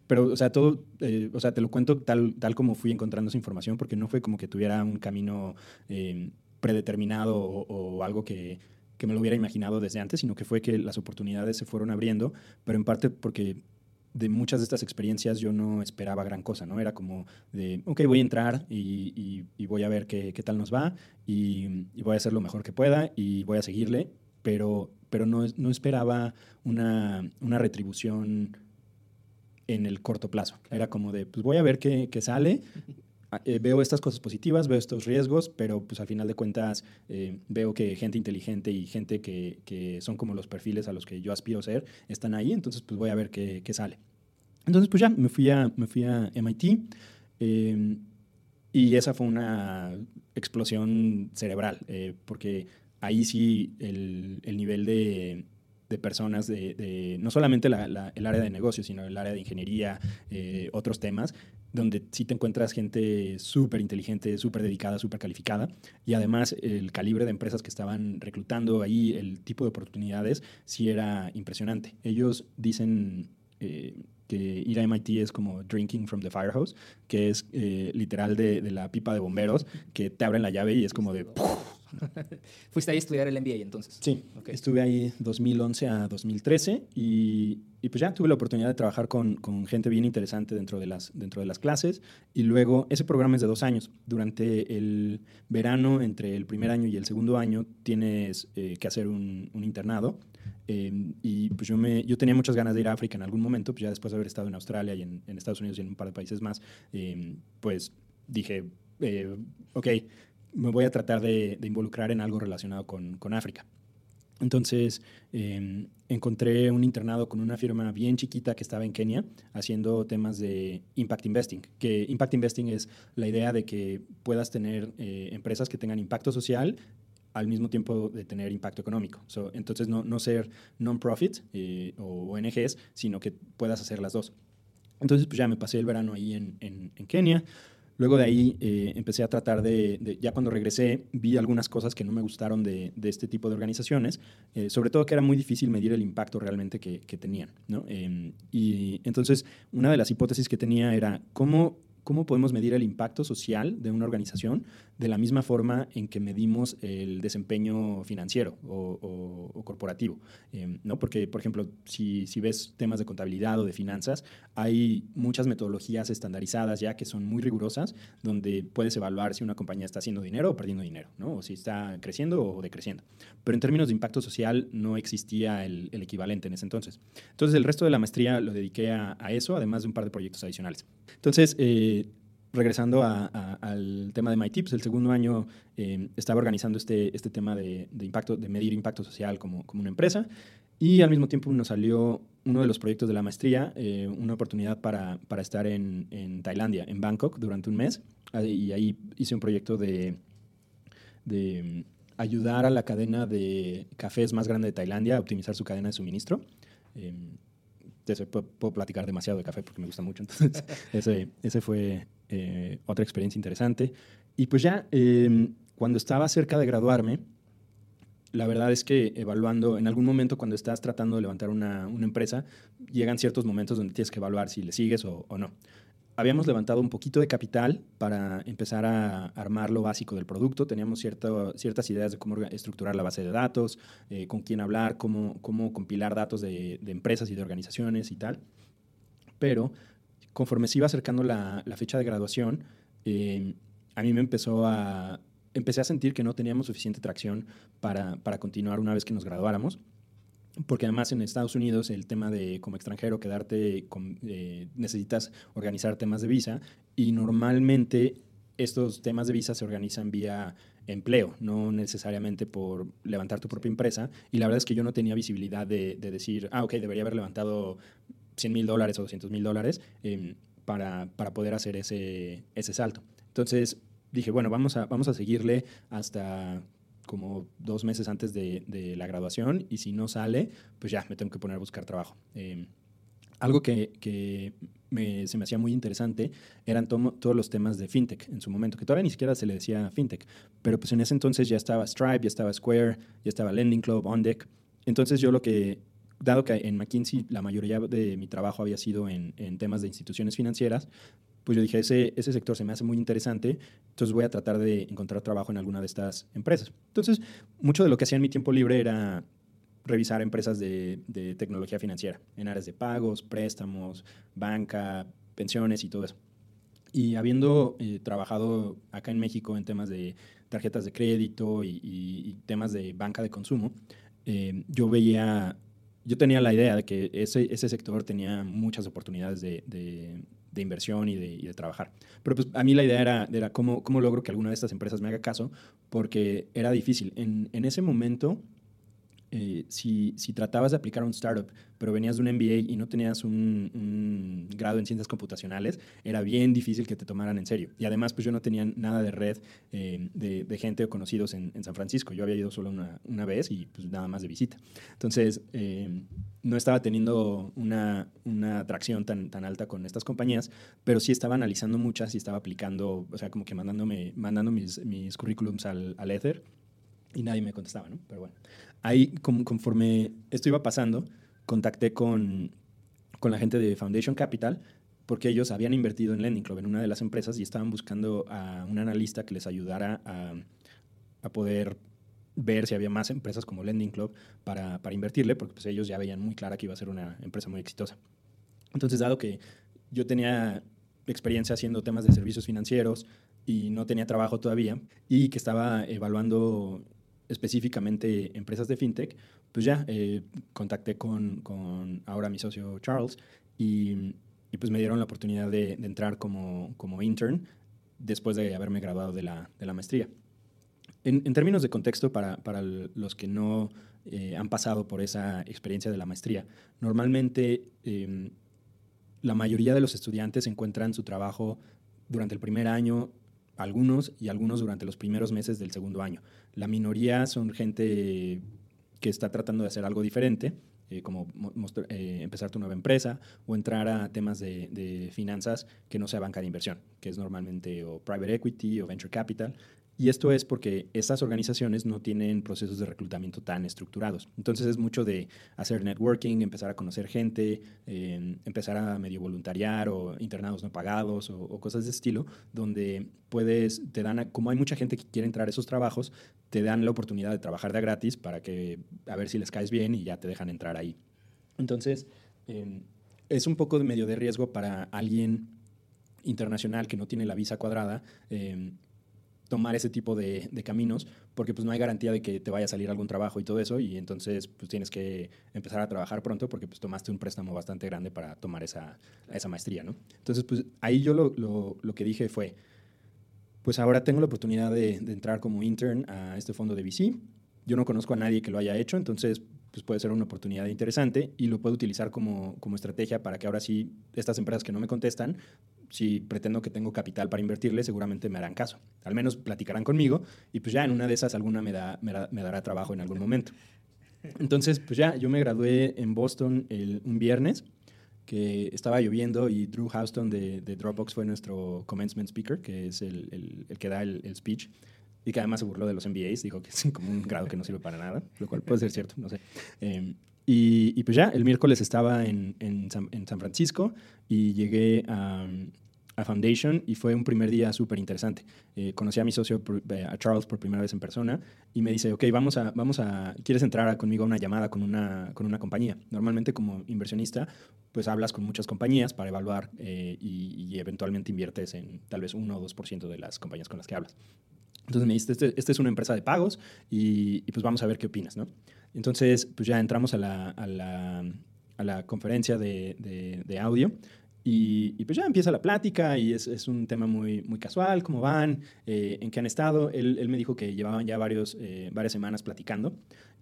pero, o sea, todo, eh, o sea, te lo cuento tal, tal como fui encontrando esa información, porque no fue como que tuviera un camino eh, predeterminado o, algo que, que me lo hubiera imaginado desde antes, sino que fue que las oportunidades se fueron abriendo, pero en parte porque de muchas de estas experiencias yo no esperaba gran cosa, ¿no? Era como de, ok, voy a entrar y voy a ver qué, qué, tal nos va y, y, voy a hacer lo mejor que pueda y voy a seguirle, pero, pero no, no esperaba una, una retribución en el corto plazo. Era como de, pues voy a ver qué, qué sale, eh, veo estas cosas positivas, veo estos riesgos, pero pues al final de cuentas eh, veo que gente inteligente y gente que, que, son como los perfiles a los que yo aspiro a ser están ahí, entonces pues voy a ver qué, qué sale. Entonces pues ya me fui a, me fui a MIT eh, y esa fue una explosión cerebral, eh, porque ahí sí el, el nivel de, de personas de, no solamente la, la, el área de negocio, sino el área de ingeniería, eh, otros temas, donde sí te encuentras gente súper inteligente, súper dedicada, súper calificada, y además el calibre de empresas que estaban reclutando ahí, el tipo de oportunidades, sí era impresionante. Ellos dicen... Eh, que ir a MIT es como drinking from the fire hose, que es eh, literal de, la pipa de bomberos, que te abren la llave y es como de... ¿Fuiste ahí a estudiar el MBA entonces? Sí, okay. estuve ahí 2011 a 2013 y, y, pues ya tuve la oportunidad de trabajar con, con, gente bien interesante dentro de, las, dentro de las clases y luego ese programa es de dos años. Durante el verano, entre el primer año y el segundo año, tienes eh, que hacer un, un internado eh, y pues yo, me, yo tenía muchas ganas de ir a África en algún momento, pues ya después de haber estado en Australia y en, en Estados Unidos y en un par de países más, eh, pues dije, eh, ok, me voy a tratar de, de, involucrar en algo relacionado con, con África. Entonces eh, encontré un internado con una firma bien chiquita que estaba en Kenia haciendo temas de impact investing. Que impact investing es la idea de que puedas tener eh, empresas que tengan impacto social al mismo tiempo de tener impacto económico. So, entonces no, no ser non-profit eh, o ONGs, sino que puedas hacer las dos. Entonces pues ya me pasé el verano ahí en, en, en Kenia. Luego de ahí eh, empecé a tratar de, ya cuando regresé, vi algunas cosas que no me gustaron de, este tipo de organizaciones, eh, sobre todo que era muy difícil medir el impacto realmente que, tenían. ¿no? Eh, y entonces, una de las hipótesis que tenía era cómo, cómo podemos medir el impacto social de una organización de la misma forma en que medimos el desempeño financiero o, corporativo. Eh, ¿no? Porque, por ejemplo, si, si, ves temas de contabilidad o de finanzas, hay muchas metodologías estandarizadas ya que son muy rigurosas, donde puedes evaluar si una compañía está haciendo dinero o perdiendo dinero, ¿no? o si está creciendo o decreciendo. Pero en términos de impacto social no existía el, equivalente en ese entonces. Entonces, el resto de la maestría lo dediqué a, a eso, además de un par de proyectos adicionales. Entonces, eh, regresando al tema de MyTips, el segundo año eh, estaba organizando este, este tema de, impacto, de medir impacto social como, como una empresa Y al mismo tiempo nos salió uno de los proyectos de la maestría, eh, una oportunidad para, para estar en, en, Tailandia, en Bangkok, durante un mes. Y ahí hice un proyecto de, de ayudar a la cadena de cafés más grande de Tailandia a optimizar su cadena de suministro. Eh, puedo, platicar demasiado de café porque me gusta mucho. Entonces, ese, ese fue eh, otra experiencia interesante. Y pues ya, eh, cuando estaba cerca de graduarme, la verdad es que evaluando, en algún momento cuando estás tratando de levantar una, una empresa, llegan ciertos momentos donde tienes que evaluar si le sigues o, no. Habíamos levantado un poquito de capital para empezar a armar lo básico del producto. Teníamos cierto, ciertas ideas de cómo estructurar la base de datos, eh, con quién hablar, cómo, cómo compilar datos de, empresas y de organizaciones y tal. Pero conforme se iba acercando la, fecha de graduación, eh, a mí me empezó a, empecé a sentir que no teníamos suficiente tracción para, continuar una vez que nos graduáramos porque además en Estados Unidos el tema de como extranjero quedarte eh, necesitas organizar temas de visa y normalmente estos temas de visa se organizan vía empleo, no necesariamente por levantar tu propia empresa. Y la verdad es que yo no tenía visibilidad de, de decir, ah, ok, debería haber levantado 100 mil dólares o 200 mil dólares eh, para, para poder hacer ese, ese salto. Entonces dije, bueno, vamos a, vamos a seguirle hasta como dos meses antes de, la graduación y si no sale, pues ya me tengo que poner a buscar trabajo. Eh, algo que, que me, se me hacía muy interesante eran to todos los temas de fintech en su momento, que todavía ni siquiera se le decía fintech, pero pues en ese entonces ya estaba Stripe, ya estaba Square, ya estaba Lending Club, OnDeck. Entonces yo lo que, dado que en McKinsey la mayoría de mi trabajo había sido en, en temas de instituciones financieras, pues yo dije, ese, ese sector se me hace muy interesante, entonces voy a tratar de encontrar trabajo en alguna de estas empresas. Entonces, mucho de lo que hacía en mi tiempo libre era revisar empresas de, de tecnología financiera, en áreas de pagos, préstamos, banca, pensiones y todo eso. Y habiendo eh, trabajado acá en México en temas de tarjetas de crédito y, y, y temas de banca de consumo, eh, yo veía, yo tenía la idea de que ese, ese sector tenía muchas oportunidades de, de inversión y de, y de, trabajar. Pero pues a mí la idea era, era cómo, cómo logro que alguna de estas empresas me haga caso, porque era difícil. En, en ese momento, eh, si, si, tratabas de aplicar a un startup, pero venías de un MBA y no tenías un, un, grado en ciencias computacionales, era bien difícil que te tomaran en serio. Y además, pues yo no tenía nada de red eh, de, de, gente o conocidos en, en, San Francisco. Yo había ido solo una, una, vez y pues nada más de visita. Entonces, eh, no estaba teniendo una, una atracción tan, tan alta con estas compañías, pero sí estaba analizando muchas y estaba aplicando, o sea, como que mandándome, mandando mis, mis currículums al, al Ether y nadie me contestaba, ¿no? Pero bueno, ahí conforme esto iba pasando, contacté con, con la gente de Foundation Capital porque ellos habían invertido en Lending Club, en una de las empresas, y estaban buscando a un analista que les ayudara a, a poder ver si había más empresas como Lending Club para, para invertirle, porque pues ellos ya veían muy clara que iba a ser una empresa muy exitosa. Entonces, dado que yo tenía experiencia haciendo temas de servicios financieros y no tenía trabajo todavía, y que estaba evaluando específicamente empresas de fintech, pues ya eh, contacté con, con, ahora mi socio Charles y, y, pues me dieron la oportunidad de, entrar como, como, intern después de haberme graduado de la, de la maestría. En, términos de contexto, para, para los que no eh, han pasado por esa experiencia de la maestría, normalmente eh, la mayoría de los estudiantes encuentran su trabajo durante el primer año algunos y algunos durante los primeros meses del segundo año. La minoría son gente que está tratando de hacer algo diferente, eh, como eh, empezar tu nueva empresa o entrar a temas de, de, finanzas que no sea banca de inversión, que es normalmente o private equity o venture capital, y esto es porque estas organizaciones no tienen procesos de reclutamiento tan estructurados. Entonces es mucho de hacer networking, empezar a conocer gente, eh, empezar a medio voluntariar o internados no pagados o, cosas de estilo, donde puedes, te dan, como hay mucha gente que quiere entrar a esos trabajos, te dan la oportunidad de trabajar de gratis para que a ver si les caes bien y ya te dejan entrar ahí. Entonces eh, es un poco de medio de riesgo para alguien internacional que no tiene la visa cuadrada. Eh, tomar ese tipo de, de, caminos, porque pues no hay garantía de que te vaya a salir algún trabajo y todo eso, y entonces pues tienes que empezar a trabajar pronto porque pues tomaste un préstamo bastante grande para tomar esa, esa maestría, ¿no? Entonces pues ahí yo lo, lo, lo que dije fue, pues ahora tengo la oportunidad de, de, entrar como intern a este fondo de VC, yo no conozco a nadie que lo haya hecho, entonces pues puede ser una oportunidad interesante y lo puedo utilizar como, como estrategia para que ahora sí estas empresas que no me contestan, si pretendo que tengo capital para invertirle, seguramente me harán caso. Al menos platicarán conmigo y pues ya en una de esas alguna me, da, me, da- me dará trabajo en algún momento. Entonces, pues ya, yo me gradué en Boston el- un viernes, que estaba lloviendo y Drew Houston de, Dropbox fue nuestro commencement speaker, que es el, el- que da el speech, y que además se burló de los MBAs, dijo que es como un grado que no sirve para nada, lo cual puede ser cierto, no sé. Eh, y, y pues ya, el miércoles estaba en, en San, en San Francisco y llegué a, a Foundation y fue un primer día súper interesante. Eh, conocí a mi socio, eh, a Charles, por primera vez en persona y me dice, ok, vamos a, vamos a, ¿quieres entrar a- conmigo a una llamada con una, con una compañía? Normalmente como inversionista, pues hablas con muchas compañías para evaluar eh, y, y eventualmente inviertes en tal vez 1 o 2% de las compañías con las que hablas. Entonces me dijiste, este, esta es una empresa de pagos y, y pues vamos a ver qué opinas, ¿no? Entonces, pues ya entramos a la, a la, a la conferencia de, de- de audio y, y pues ya empieza la plática y es, es un tema muy, muy casual, cómo van, eh, en qué han estado. Él, él me dijo que llevaban ya varios, eh, varias semanas platicando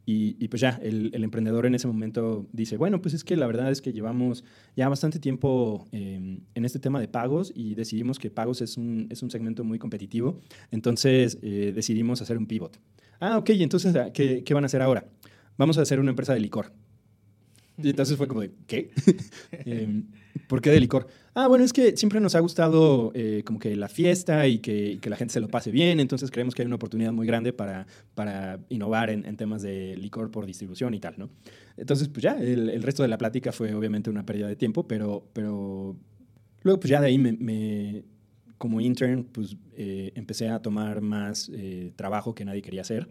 y, pues ya el, emprendedor en ese momento dice, bueno, pues es que la verdad es que llevamos ya bastante tiempo eh, en este tema de pagos y decidimos que pagos es un, es un segmento muy competitivo, entonces eh, decidimos hacer un pivot. Ah, ok, entonces, ¿qué, ¿qué van a hacer ahora? Vamos a hacer una empresa de licor. Y entonces fue como de, ¿qué? Em, ¿Por qué de licor? Ah, bueno, es que siempre nos ha gustado eh, como que la fiesta y que, y que la gente se lo pase bien, entonces creemos que hay una oportunidad muy grande para, para innovar en, en temas de licor por distribución y tal, ¿no? Entonces, pues ya, el, el resto de la plática fue obviamente una pérdida de tiempo, pero, pero luego pues ya de ahí me, me- como intern, pues eh, empecé a tomar más eh, trabajo que nadie quería hacer.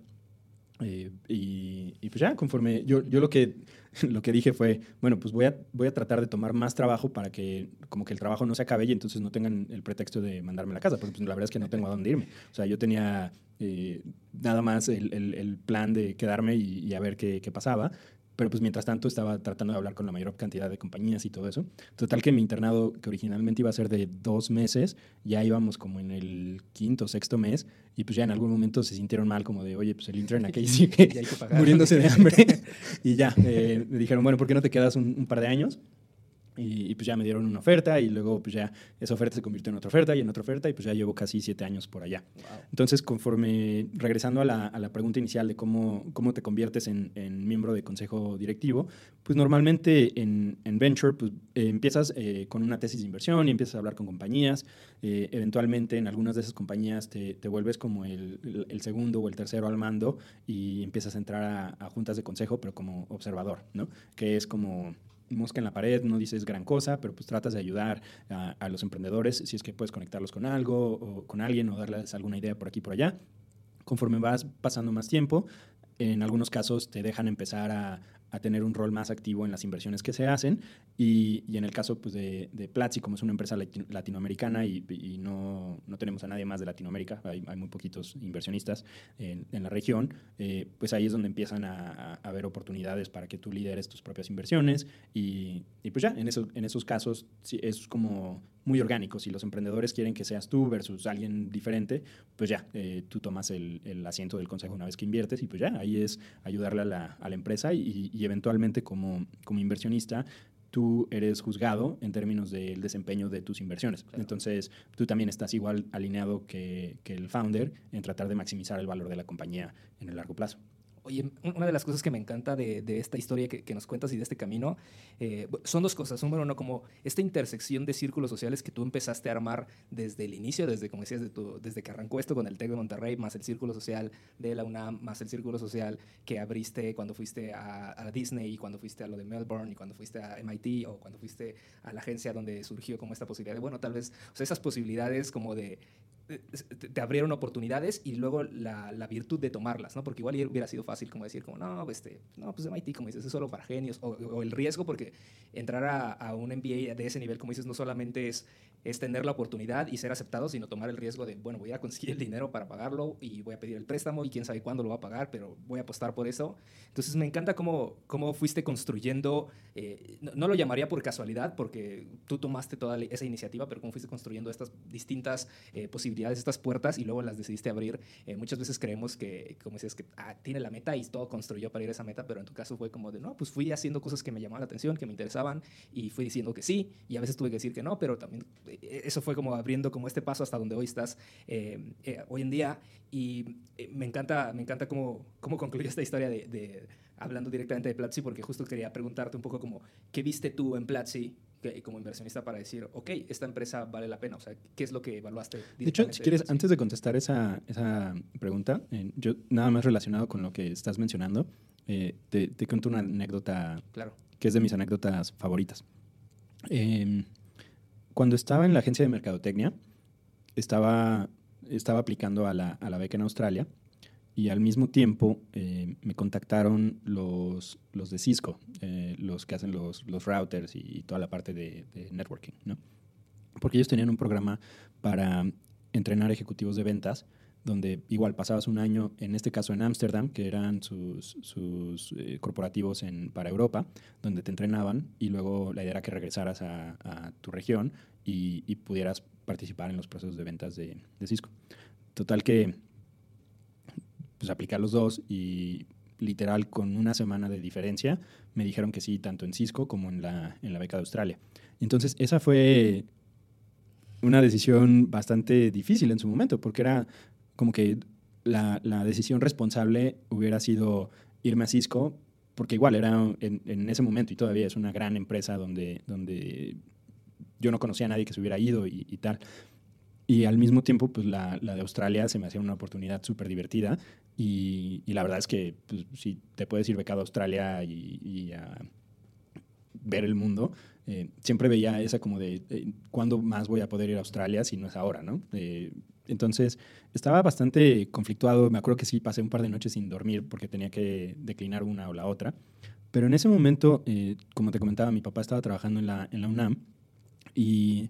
Eh, y, pues ya, conforme yo, yo lo, que, lo que dije fue, bueno, pues voy a, voy a tratar de tomar más trabajo para que como que el trabajo no se acabe y entonces no tengan el pretexto de mandarme a la casa, porque pues, la verdad es que no tengo a dónde irme. O sea, yo tenía eh, nada más el, el- el plan de quedarme y, y a ver qué, qué pasaba. Pero pues mientras tanto estaba tratando de hablar con la mayor cantidad de compañías y todo eso. Total que mi internado, que originalmente iba a ser de dos meses, ya íbamos como en el quinto o sexto mes y pues ya en algún momento se sintieron mal como de, oye, pues el intern aquí sigue muriéndose de hambre. y ya, eh, me dijeron, bueno, ¿por qué no te quedas un, un par de años? Y, y, pues ya me dieron una oferta y luego pues ya esa oferta se convirtió en otra oferta y en otra oferta y pues ya llevo casi siete años por allá. Entonces, conforme, regresando a la, a la pregunta inicial de cómo, cómo te conviertes en, en miembro de consejo directivo, pues normalmente en, en Venture pues, eh, empiezas eh, con una tesis de inversión y empiezas a hablar con compañías. Eh, eventualmente en algunas de esas compañías te, te vuelves como el, el- el segundo o el tercero al mando y empiezas a entrar a, a juntas de consejo, pero como observador, ¿no? Que es como mosca en la pared, no dices gran cosa, pero pues tratas de ayudar a, a los emprendedores si es que puedes conectarlos con algo o con alguien o darles alguna idea por aquí por allá. Conforme vas pasando más tiempo, en algunos casos te dejan empezar a, a tener un rol más activo en las inversiones que se hacen. Y, y en el caso pues, de, de Platzi, como es una empresa lati- latinoamericana y, y no, no tenemos a nadie más de Latinoamérica, hay, hay muy poquitos inversionistas en, en la región, eh, pues ahí es donde empiezan a, a- haber oportunidades para que tú lideres tus propias inversiones. Y, y pues ya, en, eso- en esos casos sí, es como muy orgánico. Si los emprendedores quieren que seas tú versus alguien diferente, pues ya, eh, tú tomas el, el asiento del consejo una vez que inviertes y pues ya, ahí es ayudarle a la, a la empresa y, y eventualmente como, como inversionista tú eres juzgado en términos del desempeño de tus inversiones. Entonces, tú también estás igual alineado que, que el founder en tratar de maximizar el valor de la compañía en el largo plazo. Oye, un- una de las cosas que me encanta de, de esta historia que, que nos cuentas y de este camino eh, son dos cosas. Número uno, como esta intersección de círculos sociales que tú empezaste a armar desde el inicio, desde, como decías, de tu- desde que arrancó esto con el TEC de Monterrey, más el círculo social de la UNAM, más el círculo social que abriste cuando fuiste a, a Disney y cuando fuiste a lo de Melbourne y cuando fuiste a MIT o cuando fuiste a la agencia donde surgió como esta posibilidad de, bueno, tal vez, o sea, esas posibilidades como de te, abrieron oportunidades y luego la, la virtud de tomarlas, ¿no? Porque igual hubiera sido fácil como decir, como, no, este, no, pues MIT, como dices, es solo para genios, o, o el riesgo, porque entrar a, a un MBA de ese nivel, como dices, no solamente es, es tener la oportunidad y ser aceptado, sino tomar el riesgo de, bueno, voy a conseguir el dinero para pagarlo y voy a pedir el préstamo y quién sabe cuándo lo va a pagar, pero voy a apostar por eso. Entonces me encanta cómo, cómo fuiste construyendo, eh, no, no lo llamaría por casualidad, porque tú tomaste toda esa iniciativa, pero cómo fuiste construyendo estas distintas eh, posibilidades posibilidades, estas puertas, y luego las decidiste abrir. Eh, muchas veces creemos que, como decías, que ah, tiene la meta y todo construyó para ir a esa meta, pero en tu caso fue como de, no, pues fui haciendo cosas que me llamaban la atención, que me interesaban, y fui diciendo que sí, y a veces tuve que decir que no, pero también eh, eso fue como abriendo como este paso hasta donde hoy estás eh, eh, hoy en día. Y eh, me encanta, me encanta cómo, cómo concluye esta historia de, de- hablando directamente de Platzi, porque justo quería preguntarte un poco como, ¿qué viste tú en Platzi que- como inversionista para decir, ok, esta empresa vale la pena? O sea, ¿qué es lo que evaluaste? De hecho, si quieres, antes de contestar esa, esa pregunta, eh, yo nada más relacionado con lo que estás mencionando, eh, te, te cuento una anécdota Claro. que es de mis anécdotas favoritas. Eh, cuando estaba en la agencia de mercadotecnia, estaba, estaba aplicando a la, a la beca en Australia y al mismo tiempo eh, me contactaron los, los de Cisco, eh, los que hacen los, los routers y toda la parte de, de networking, ¿no? Porque ellos tenían un programa para entrenar ejecutivos de ventas donde igual pasabas un año, en este caso en Ámsterdam, que eran sus, sus eh, corporativos en, para Europa, donde te entrenaban y luego la idea era que regresaras a, a tu región y, y pudieras participar en los procesos de ventas de, de Cisco. Total que pues aplicar los dos y literal con una semana de diferencia me dijeron que sí, tanto en Cisco como en la, en la beca de Australia. Entonces esa fue una decisión bastante difícil en su momento, porque era como que la, la decisión responsable hubiera sido irme a Cisco, porque igual era en, en, ese momento y todavía es una gran empresa donde, donde yo no conocía a nadie que se hubiera ido y, y tal. Y al mismo tiempo, pues la, la, de Australia se me hacía una oportunidad súper divertida y, y, la verdad es que pues, si te puedes ir becado a Australia y, y a ver el mundo, eh, siempre veía esa como de eh, cuándo más voy a poder ir a Australia si no es ahora, ¿no? Eh, entonces estaba bastante conflictuado, me acuerdo que sí pasé un par de noches sin dormir porque tenía que declinar una o la otra, pero en ese momento, eh, como te comentaba, mi papá estaba trabajando en la, en la UNAM y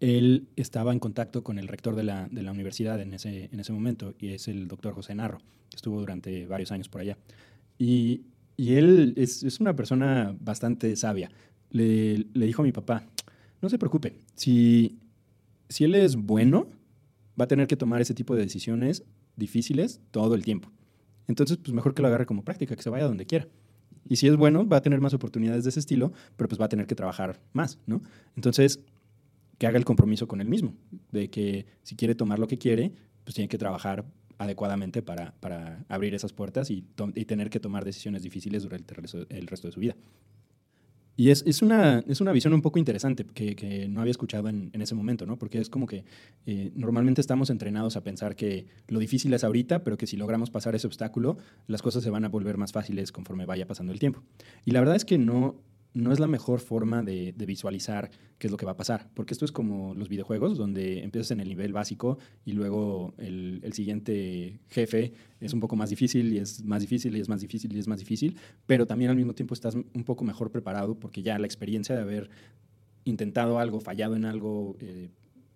él estaba en contacto con el rector de la, de la universidad en ese, en ese momento y es el doctor José Narro, que estuvo durante varios años por allá. Y, y él es, es, una persona bastante sabia. Le, le, dijo a mi papá, no se preocupe, si, si él es bueno, va a tener que tomar ese tipo de decisiones difíciles todo el tiempo. Entonces, pues mejor que lo agarre como práctica, que se vaya donde quiera. Y si es bueno, va a tener más oportunidades de ese estilo, pero pues va a tener que trabajar más, ¿no? Entonces, que haga el compromiso con él mismo, de que si quiere tomar lo que quiere, pues tiene que trabajar adecuadamente para, para abrir esas puertas y, tener que tomar decisiones difíciles durante el resto, de su vida. Y es, es, una, es una visión un poco interesante que, no había escuchado en, en, ese momento, ¿no? Porque es como que eh, normalmente estamos entrenados a pensar que lo difícil es ahorita, pero que si logramos pasar ese obstáculo, las cosas se van a volver más fáciles conforme vaya pasando el tiempo. Y la verdad es que no, no es la mejor forma de, visualizar qué es lo que va a pasar, porque esto es como los videojuegos, donde empiezas en el nivel básico y luego el, siguiente jefe es un poco más difícil y es más difícil y es más difícil y es más difícil, pero también al mismo tiempo estás un poco mejor preparado porque ya la experiencia de haber intentado algo, fallado en algo, eh,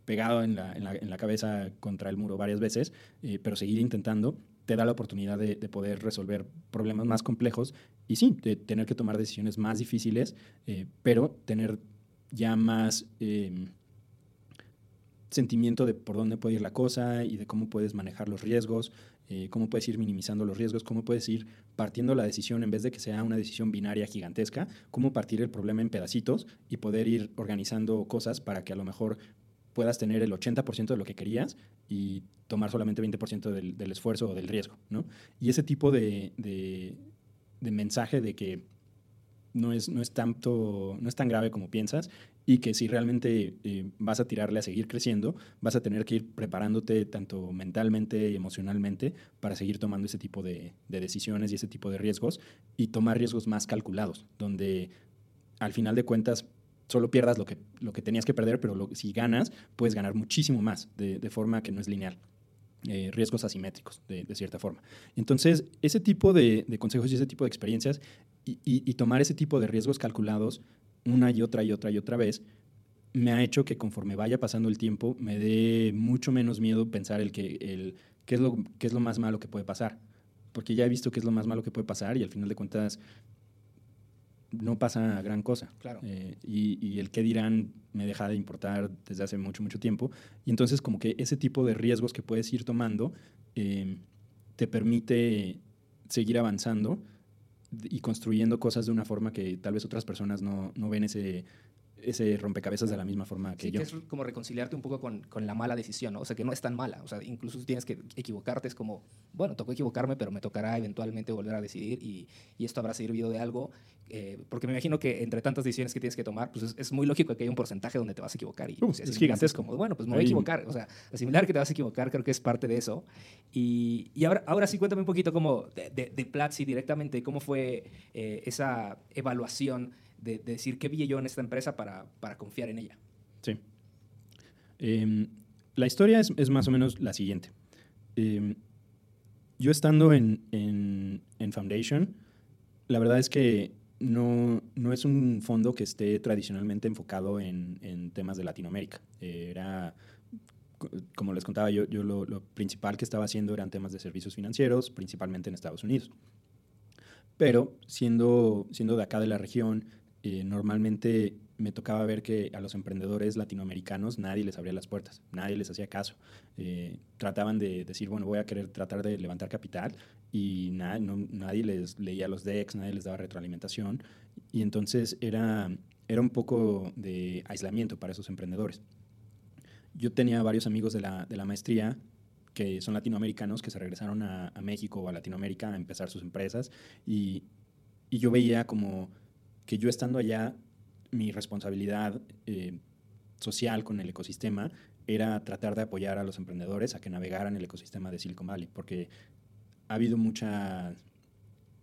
pegado en la, cabeza contra el muro varias veces, eh, pero seguir intentando, te da la oportunidad de, poder resolver problemas más complejos y sí, de tener que tomar decisiones más difíciles, eh, pero tener ya más eh, sentimiento de por dónde puede ir la cosa y de cómo puedes manejar los riesgos, eh, cómo puedes ir minimizando los riesgos, cómo puedes ir partiendo la decisión en vez de que sea una decisión binaria gigantesca, cómo partir el problema en pedacitos y poder ir organizando cosas para que a lo mejor puedas tener el 80% de lo que querías y tomar solamente 20% del, del, esfuerzo o del riesgo, ¿no? Y ese tipo de, de mensaje de que no es, no, es tanto, no es tan grave como piensas y que si realmente eh, vas a tirarle a seguir creciendo, vas a tener que ir preparándote tanto mentalmente y emocionalmente para seguir tomando ese tipo de, de decisiones y ese tipo de riesgos y tomar riesgos más calculados, donde al final de cuentas solo pierdas lo que, lo que tenías que perder, pero lo, si ganas, puedes ganar muchísimo más de, de forma que no es lineal. Eh, riesgos asimétricos, de, cierta forma. Entonces, ese tipo de, consejos y ese tipo de experiencias y, y, y, tomar ese tipo de riesgos calculados una y otra y otra y otra vez, me ha hecho que conforme vaya pasando el tiempo, me dé mucho menos miedo pensar el que, el, qué, es lo, qué es lo más malo que puede pasar. Porque ya he visto qué es lo más malo que puede pasar y al final de cuentas no pasa gran cosa. Claro. Eh, y, y el qué dirán me deja de importar desde hace mucho, mucho tiempo. Y entonces como que ese tipo de riesgos que puedes ir tomando eh, te permite seguir avanzando y construyendo cosas de una forma que tal vez otras personas no, no ven ese, ese rompecabezas de la misma forma que Sí, yo. que es como reconciliarte un poco con, con la mala decisión, ¿no? O sea, que no es tan mala. O sea, incluso si tienes que equivocarte, es como, bueno, tocó equivocarme, pero me tocará eventualmente volver a decidir y, y esto habrá servido de algo. eh, porque me imagino que entre tantas decisiones que tienes que tomar, pues es, es muy lógico que haya un porcentaje donde te vas a equivocar. Y Uh, si es asimilas gigantesco. como, bueno, pues me voy a equivocar. O sea, asimilar que te vas a equivocar creo que es parte de eso. Y, y ahora, ahora sí, cuéntame un poquito como de, de, de Platzi directamente, cómo fue eh, esa evaluación de, de decir qué vi yo en esta empresa para, para confiar en ella. Sí. Em, la historia es, es más o menos la siguiente. Em, yo estando en, en- en Foundation, la verdad es que no, no es un fondo que esté tradicionalmente enfocado en, en temas de Latinoamérica. Era, co- como les contaba, yo, yo lo, lo principal que estaba haciendo eran temas de servicios financieros, principalmente en Estados Unidos. Pero siendo, siendo de acá de la región, eh, normalmente me tocaba ver que a los emprendedores latinoamericanos nadie les abría las puertas, nadie les hacía caso. Eh, trataban de decir, bueno, voy a querer tratar de levantar capital y na- no- nadie les leía los decks, nadie les daba retroalimentación. Y entonces era, era un poco de aislamiento para esos emprendedores. Yo tenía varios amigos de la, de la maestría que son latinoamericanos que se regresaron a, a México o a Latinoamérica a empezar sus empresas y, y yo veía como que yo estando allá, mi responsabilidad eh, social con el ecosistema era tratar de apoyar a los emprendedores a que navegaran el ecosistema de Silicon Valley, porque ha habido muchas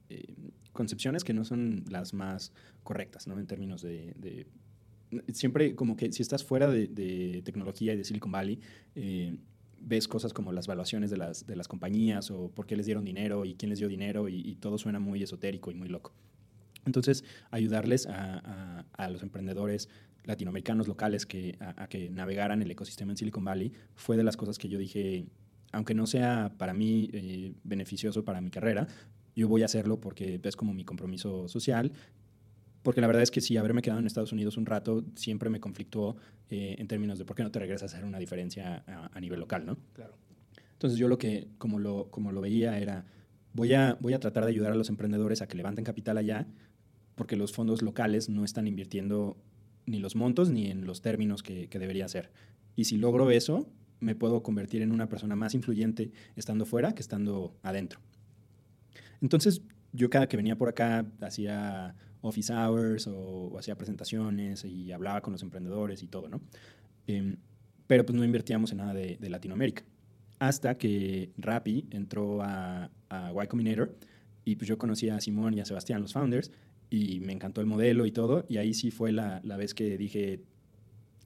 eh, concepciones que no son las más correctas, ¿no? En términos de, Siempre como que si estás fuera de, tecnología y de Silicon Valley, eh, ves cosas como las valuaciones de las, de las compañías o por qué les dieron dinero y quién les dio dinero y todo suena muy esotérico y muy loco. Entonces, ayudarles a, a- a los emprendedores latinoamericanos locales que, a, a que navegaran el ecosistema en Silicon Valley fue de las cosas que yo dije, aunque no sea para mí eh, beneficioso para mi carrera, yo voy a hacerlo porque es como mi compromiso social. Porque la verdad es que si haberme quedado en Estados Unidos un rato siempre me conflictuó eh, en términos de por qué no te regresas a hacer una diferencia a, a nivel local, ¿no? Claro. Entonces yo lo que, como lo, como lo veía, era, voy a, voy a tratar de ayudar a los emprendedores a que levanten capital allá, porque los fondos locales no están invirtiendo ni los montos ni en los términos que, que debería ser. Y si logro eso, me puedo convertir en una persona más influyente estando fuera que estando adentro. Entonces yo cada que venía por acá hacía office hours o, o hacía presentaciones y hablaba con los emprendedores y todo, ¿no? Em, pero pues no invertíamos en nada de, de Latinoamérica. Hasta que Rappi entró a, a Y Combinator y pues yo conocí a Simón y a Sebastián, los founders, y me encantó el modelo y todo. Y ahí sí fue la, la vez que dije,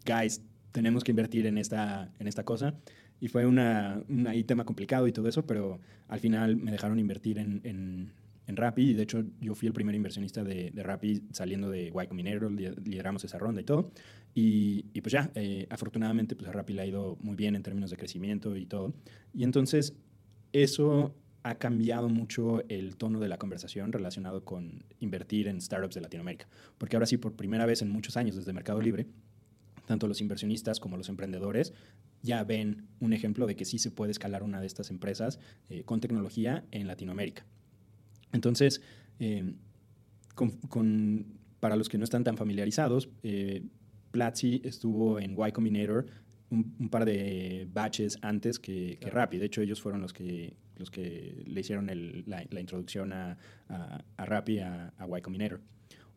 guys, tenemos que invertir en esta, en esta cosa. Y fue una, un ahí tema complicado y todo eso, pero al final me dejaron invertir en, en, en Rappi. Y de hecho, yo fui el primer inversionista de, de Rappi saliendo de Y Combinator, li- lideramos esa ronda y todo. Y, y pues ya, eh, afortunadamente, pues a Rappi le ha ido muy bien en términos de crecimiento y todo. Y entonces, eso ha cambiado mucho el tono de la conversación relacionado con invertir en startups de Latinoamérica. Porque ahora sí, por primera vez en muchos años desde Mercado Libre, tanto los inversionistas como los emprendedores ya ven un ejemplo de que sí se puede escalar una de estas empresas eh, con tecnología en Latinoamérica. Entonces, eh, con- con- para los que no están tan familiarizados, eh, Platzi estuvo en Y Combinator un, un par de batches antes que, que Rappi. De hecho, ellos fueron los que, los que le hicieron la, introducción a, a, a Rappi, a, a Y Combinator.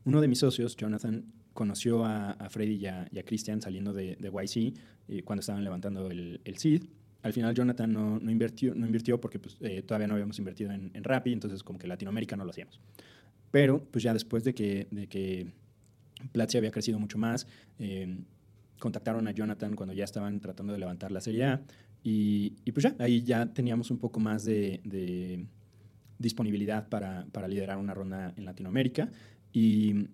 Uno de mis socios, Jonathan, conoció a, a Freddy y a, y a Christian saliendo de, de YC eh, cuando estaban levantando el, el seed. Al final Jonathan no, no invirtió, no invirtió porque pues, eh, todavía no habíamos invertido en, en Rappi, entonces como que Latinoamérica no lo hacíamos. Pero pues ya después de que, de que Platzi había crecido mucho más, eh, contactaron a Jonathan cuando ya estaban tratando de levantar la serie A y, y pues ya, ahí ya teníamos un poco más de, de disponibilidad para, para liderar una ronda en Latinoamérica y,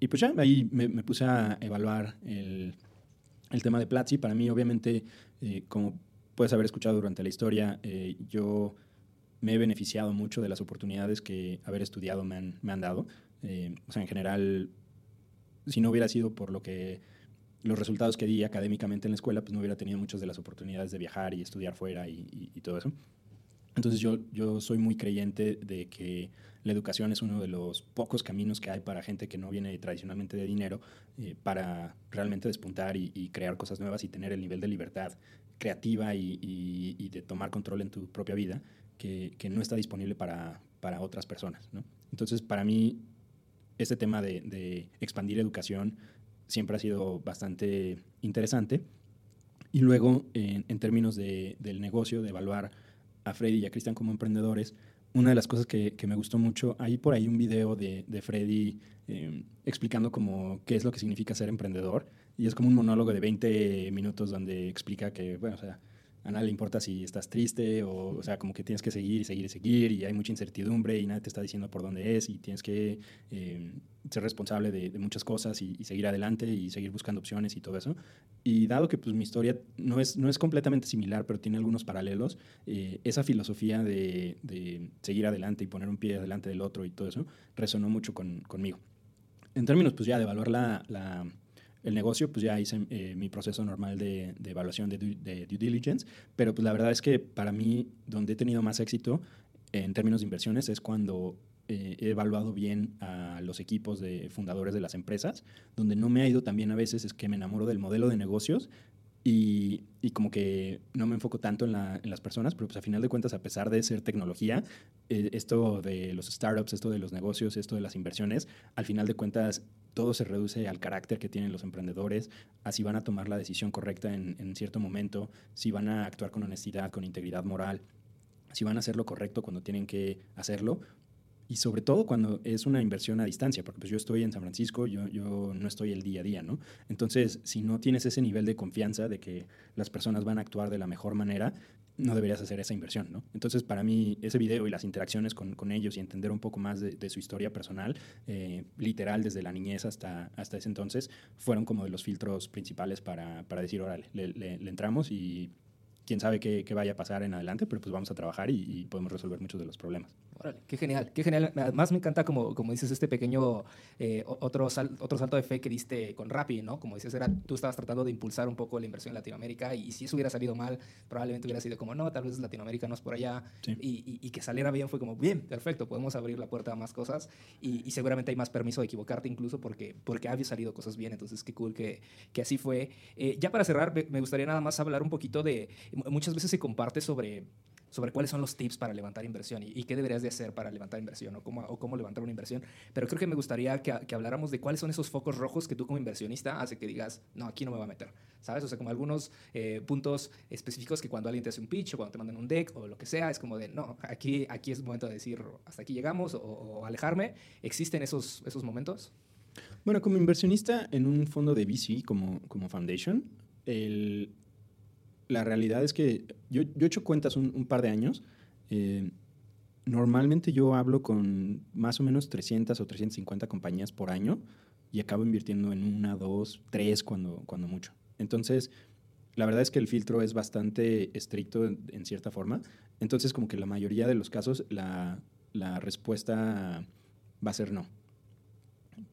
y pues ya, ahí me, me puse a evaluar el, el tema de Platzi. Para mí, obviamente, eh, como puedes haber escuchado durante la historia, eh, yo me he beneficiado mucho de las oportunidades que haber estudiado me han, me han dado. Eh, o sea, en general, si no hubiera sido por lo que los resultados que di académicamente en la escuela, pues no hubiera tenido muchas de las oportunidades de viajar y estudiar fuera y, todo eso. Entonces yo, yo soy muy creyente de que la educación es uno de los pocos caminos que hay para gente que no viene tradicionalmente de dinero eh, para realmente despuntar y, crear cosas nuevas y tener el nivel de libertad creativa y, de tomar control en tu propia vida que, que no está disponible para, para otras personas. ¿no? Entonces para mí este tema de, de expandir educación siempre ha sido bastante interesante. Y luego, en, términos de- del negocio, de evaluar a Freddy y a Cristian como emprendedores, una de las cosas que, que me gustó mucho, hay por ahí un video de, de Freddy eh, explicando como qué es lo que significa ser emprendedor. Y es como un monólogo de 20 minutos donde explica que, bueno, o sea, a nadie le importa si estás triste o, o sea, como que tienes que seguir y seguir y seguir y hay mucha incertidumbre y nadie te está diciendo por dónde es y tienes que eh, ser responsable de, de muchas cosas y, y seguir adelante y seguir buscando opciones y todo eso. Y dado que pues mi historia no es, no es completamente similar, pero tiene algunos paralelos, eh, esa filosofía de, de seguir adelante y poner un pie adelante del otro y todo eso resonó mucho con- conmigo. En términos pues ya de evaluar la, la- el negocio, pues ya hice eh, mi proceso normal de, evaluación de due, diligence, pero pues la verdad es que para mí donde he tenido más éxito en términos de inversiones es cuando eh, he evaluado bien a los equipos de fundadores de las empresas, donde no me ha ido tan bien a veces es que me enamoro del modelo de negocios y, y como que no me enfoco tanto en, la- en las personas, pero pues a final de cuentas, a pesar de ser tecnología, eh, esto de los startups, esto de los negocios, esto de las inversiones, al final de cuentas todo se reduce al carácter que tienen los emprendedores, a si van a tomar la decisión correcta en, en cierto momento, si van a actuar con honestidad, con integridad moral, si van a hacer lo correcto cuando tienen que hacerlo. Y sobre todo cuando es una inversión a distancia, porque pues yo estoy en San Francisco, yo, yo no estoy el día a día, ¿no? Entonces, si no tienes ese nivel de confianza de que las personas van a actuar de la mejor manera, no deberías hacer esa inversión, ¿no? Entonces, para mí, ese video y las interacciones con, con ellos y entender un poco más de, de su historia personal, eh, literal, desde la niñez hasta, hasta ese entonces, fueron como de los filtros principales para, para decir, órale, le, le- le entramos y quién sabe qué, qué vaya a pasar en adelante, pero pues vamos a trabajar y, y podemos resolver muchos de los problemas. Órale, qué genial, qué genial. Además me encanta, como, como dices, este pequeño eh, otro, sal- otro salto de fe que diste con Rappi, ¿no? Como dices, era, tú estabas tratando de impulsar un poco la inversión en Latinoamérica y, si eso hubiera salido mal, probablemente hubiera sido como, no, tal vez Latinoamérica no es por allá. Sí. Y, y- y que saliera bien fue como, bien, perfecto, podemos abrir la puerta a más cosas y, y seguramente hay más permiso de equivocarte incluso porque, porque había salido cosas bien. Entonces, qué cool que, que así fue. Eh, ya para cerrar, me gustaría nada más hablar un poquito de, muchas veces se comparte sobre sobre cuáles son los tips para levantar inversión y, qué deberías de hacer para levantar inversión o cómo, o cómo levantar una inversión. Pero creo que me gustaría que, que habláramos de cuáles son esos focos rojos que tú como inversionista hace que digas, no, aquí no me va a meter. ¿Sabes? O sea, como algunos eh, puntos específicos que cuando alguien te hace un pitch o cuando te mandan un deck o lo que sea, es como de, no, aquí, aquí es momento de decir, hasta aquí llegamos o, o alejarme. ¿Existen esos, esos momentos? Bueno, como inversionista en un fondo de VC como, como Foundation, el- la realidad es que yo, he hecho cuentas un, un par de años. eh, normalmente yo hablo con más o menos 300 o 350 compañías por año y acabo invirtiendo en una, dos, tres cuando, cuando mucho. Entonces, la verdad es que el filtro es bastante estricto en, en cierta forma. Entonces, como que la mayoría de los casos la, la respuesta va a ser no.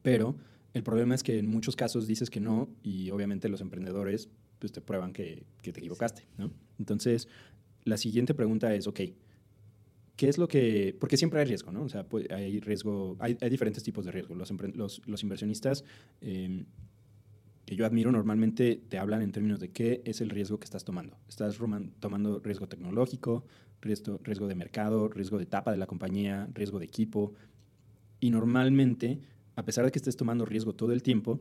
Pero el problema es que en muchos casos dices que no y obviamente los emprendedores pues te prueban que, que te equivocaste, ¿no? Entonces, la siguiente pregunta es, ok, ¿qué es lo que...? Porque siempre hay riesgo, ¿no? O sea, pues, hay riesgo, hay, hay diferentes tipos de riesgo. Los, los, los inversionistas eh, que yo admiro normalmente te hablan en términos de qué es el riesgo que estás tomando. Estás tomando riesgo tecnológico, riesgo, riesgo de mercado, riesgo de etapa de la compañía, riesgo de equipo. Y normalmente, a pesar de que estés tomando riesgo todo el tiempo,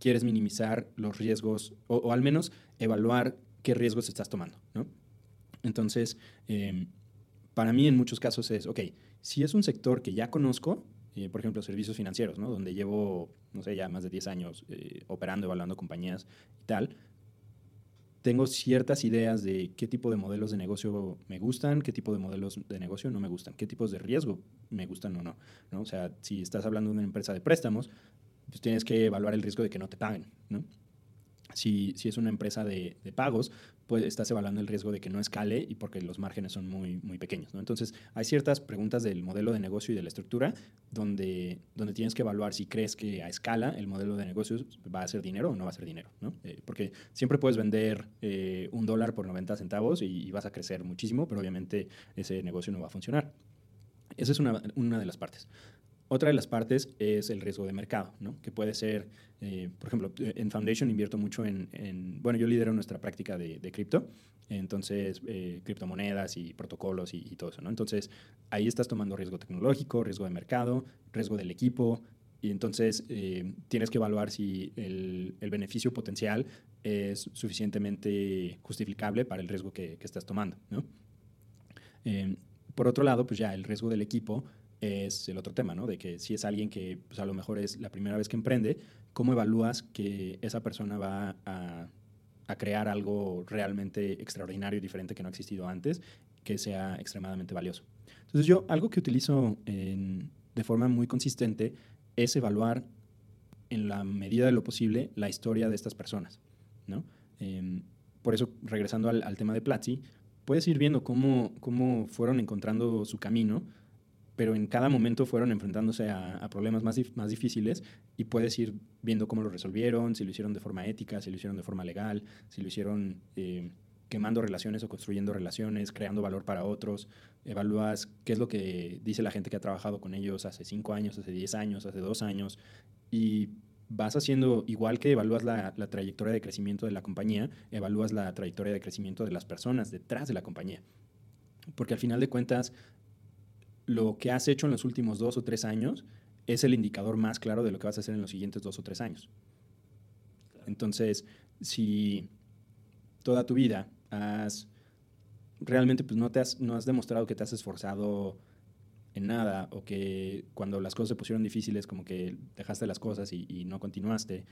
quieres minimizar los riesgos o, al menos evaluar qué riesgos estás tomando, ¿no? Entonces, eh, para mí en muchos casos es, ok, si es un sector que ya conozco, eh, por ejemplo, servicios financieros, ¿no? Donde llevo, no sé, ya más de 10 años eh, operando, evaluando compañías y tal, tengo ciertas ideas de qué tipo de modelos de negocio me gustan, qué tipo de modelos de negocio no me gustan, qué tipos de riesgo me gustan o no, ¿no? O sea, si estás hablando de una empresa de préstamos, pues tienes que evaluar el riesgo de que no te paguen, ¿no? Si, si es una empresa de, de pagos, pues estás evaluando el riesgo de que no escale y porque los márgenes son muy, muy pequeños. ¿no? Entonces, hay ciertas preguntas del modelo de negocio y de la estructura donde, donde tienes que evaluar si crees que a escala el modelo de negocios va a ser dinero o no va a ser dinero. ¿no? Eh, porque siempre puedes vender eh, un dólar por 90 centavos y, y vas a crecer muchísimo, pero obviamente ese negocio no va a funcionar. Esa es una, una de las partes. Otra de las partes es el riesgo de mercado, ¿no? que puede ser, eh, por ejemplo, en Foundation invierto mucho en, en bueno, yo lidero nuestra práctica de, de cripto, entonces eh, criptomonedas y protocolos y, y, todo eso. ¿no? Entonces ahí estás tomando riesgo tecnológico, riesgo de mercado, riesgo del equipo, y entonces eh, tienes que evaluar si el, el, beneficio potencial es suficientemente justificable para el riesgo que, que estás tomando. ¿no? Eh, por otro lado, pues ya el riesgo del equipo es el otro tema, ¿no? De que si es alguien que pues a lo mejor es la primera vez que emprende, ¿cómo evalúas que esa persona va a, crear algo realmente extraordinario diferente que no ha existido antes, que sea extremadamente valioso? Entonces yo algo que utilizo de forma muy consistente es evaluar en la medida de lo posible la historia de estas personas, ¿no? Eh, por eso, regresando al, al tema de Platzi, puedes ir viendo cómo, cómo fueron encontrando su camino, pero en cada momento fueron enfrentándose a, a problemas más, dif más, difíciles y puedes ir viendo cómo lo resolvieron, si lo hicieron de forma ética, si lo hicieron de forma legal, si lo hicieron eh, quemando relaciones o construyendo relaciones, creando valor para otros. Evalúas qué es lo que dice la gente que ha trabajado con ellos hace cinco años, hace diez años, hace dos años y vas haciendo, igual que evalúas la, la, trayectoria de crecimiento de la compañía, evalúas la trayectoria de crecimiento de las personas detrás de la compañía. Porque al final de cuentas, lo que has hecho en los últimos dos o tres años es el indicador más claro de lo que vas a hacer en los siguientes dos o tres años. Entonces, si toda tu vida has realmente pues no te has, no has demostrado que te has esforzado en nada o que cuando las cosas se pusieron difíciles como que dejaste las cosas y, y no continuaste,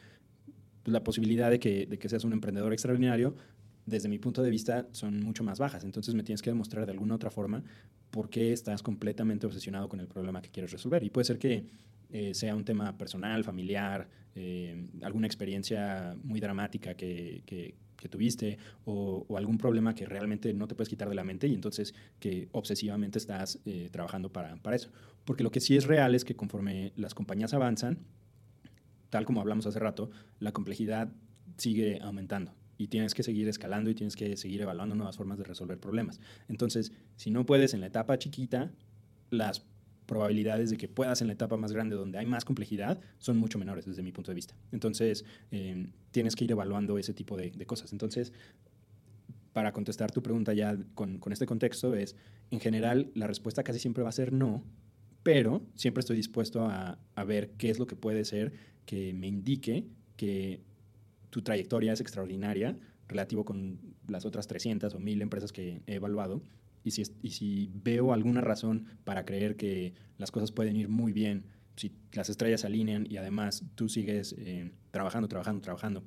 pues la posibilidad de que, de que seas un emprendedor extraordinario, desde mi punto de vista, son mucho más bajas. Entonces me tienes que demostrar de alguna otra forma por qué estás completamente obsesionado con el problema que quieres resolver. Y puede ser que eh, sea un tema personal, familiar, eh, alguna experiencia muy dramática que, tuviste o, o, algún problema que realmente no te puedes quitar de la mente y entonces que obsesivamente estás eh, trabajando para, para eso. Porque lo que sí es real es que conforme las compañías avanzan, tal como hablamos hace rato, la complejidad sigue aumentando y tienes que seguir escalando y tienes que seguir evaluando nuevas formas de resolver problemas. Entonces, si no puedes en la etapa chiquita, las probabilidades de que puedas en la etapa más grande donde hay más complejidad son mucho menores desde mi punto de vista. Entonces, eh, tienes que ir evaluando ese tipo de, de, cosas. Entonces, para contestar tu pregunta ya con, con este contexto es, en general, la respuesta casi siempre va a ser no, pero siempre estoy dispuesto a, a ver qué es lo que puede ser que me indique que tu trayectoria es extraordinaria relativo con las otras 300 o 1000 empresas que he evaluado. Y si, y si veo alguna razón para creer que las cosas pueden ir muy bien, si las estrellas se alinean y además tú sigues eh, trabajando, trabajando, trabajando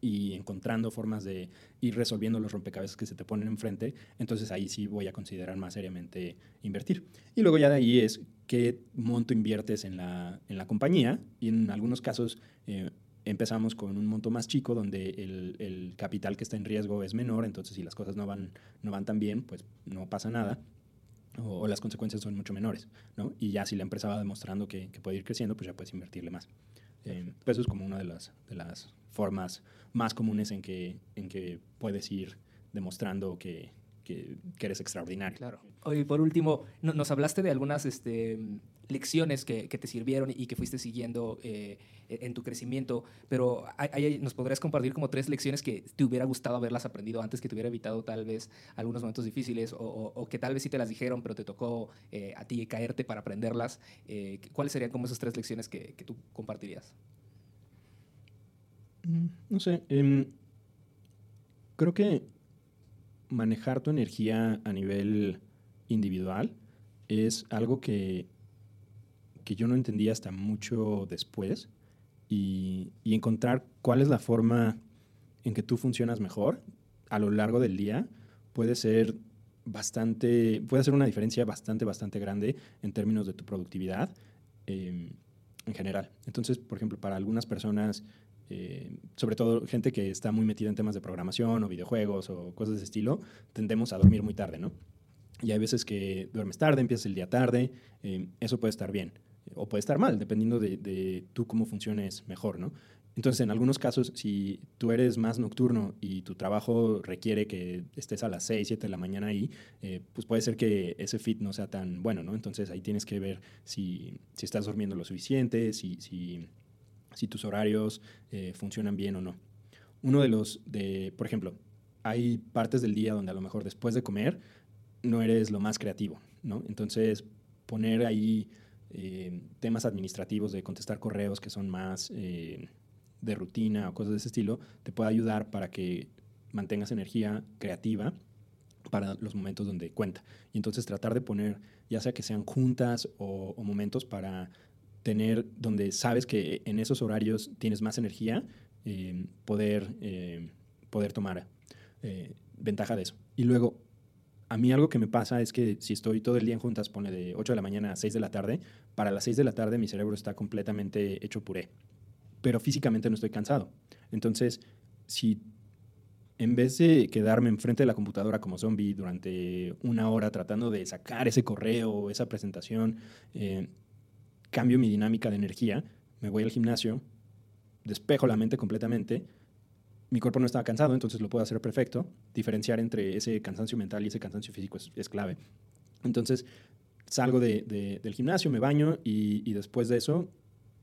y encontrando formas de ir resolviendo los rompecabezas que se te ponen enfrente, entonces ahí sí voy a considerar más seriamente invertir. Y luego ya de ahí es qué monto inviertes en la, en la compañía y en algunos casos eh, empezamos con un monto más chico donde el, el, capital que está en riesgo es menor, entonces si las cosas no van, no van tan bien, pues no pasa nada o, o las consecuencias son mucho menores, ¿no? Y ya si la empresa va demostrando que, que puede ir creciendo, pues ya puedes invertirle más. Eh, pues eso es como una de las, de las formas más comunes en que, en que puedes ir demostrando que, que, que eres extraordinario. Claro. Oye, por último, no, nos hablaste de algunas este, lecciones que, te sirvieron y que fuiste siguiendo eh, en tu crecimiento, pero nos podrías compartir como tres lecciones que te hubiera gustado haberlas aprendido antes, que te hubiera evitado tal vez algunos momentos difíciles o, que tal vez sí te las dijeron, pero te tocó eh, a ti caerte para aprenderlas. Eh, ¿Cuáles serían como esas tres lecciones que, tú compartirías? Mm, no sé, eh, creo que manejar tu energía a nivel individual es algo que, que yo no entendía hasta mucho después y, y, encontrar cuál es la forma en que tú funcionas mejor a lo largo del día puede ser bastante, puede hacer una diferencia bastante, bastante grande en términos de tu productividad eh, en general. Entonces, por ejemplo, para algunas personas eh, sobre todo gente que está muy metida en temas de programación o videojuegos o cosas de ese estilo, tendemos a dormir muy tarde, ¿no? Y hay veces que duermes tarde, empiezas el día tarde, eh, eso puede estar bien o puede estar mal, dependiendo de, de tú cómo funciones mejor, ¿no? Entonces, en algunos casos, si tú eres más nocturno y tu trabajo requiere que estés a las 6, 7 de la mañana ahí, eh, pues puede ser que ese fit no sea tan bueno, ¿no? Entonces ahí tienes que ver si, si estás durmiendo lo suficiente, si, si, si tus horarios eh, funcionan bien o no. Uno de los, de, por ejemplo, hay partes del día donde a lo mejor después de comer no eres lo más creativo, ¿no? Entonces, poner ahí eh, temas administrativos de contestar correos que son más de rutina o cosas de ese estilo, te puede ayudar para que mantengas energía creativa para los momentos donde cuenta. Y entonces tratar de poner, ya sea que sean juntas o, momentos para tener donde sabes que en esos horarios tienes más energía, eh, poder, eh, poder tomar eh, ventaja de eso. Y luego, a mí algo que me pasa es que si estoy todo el día en juntas, pone de 8 de la mañana a 6 de la tarde, para las 6 de la tarde mi cerebro está completamente hecho puré pero físicamente no estoy cansado. Entonces, si en vez de quedarme enfrente de la computadora como zombie durante una hora tratando de sacar ese correo esa presentación, eh, cambio mi dinámica de energía, me voy al gimnasio, despejo la mente completamente, mi cuerpo no está cansado, entonces lo puedo hacer perfecto. Diferenciar entre ese cansancio mental y ese cansancio físico es, clave. Entonces, salgo del gimnasio, me baño y, y después de eso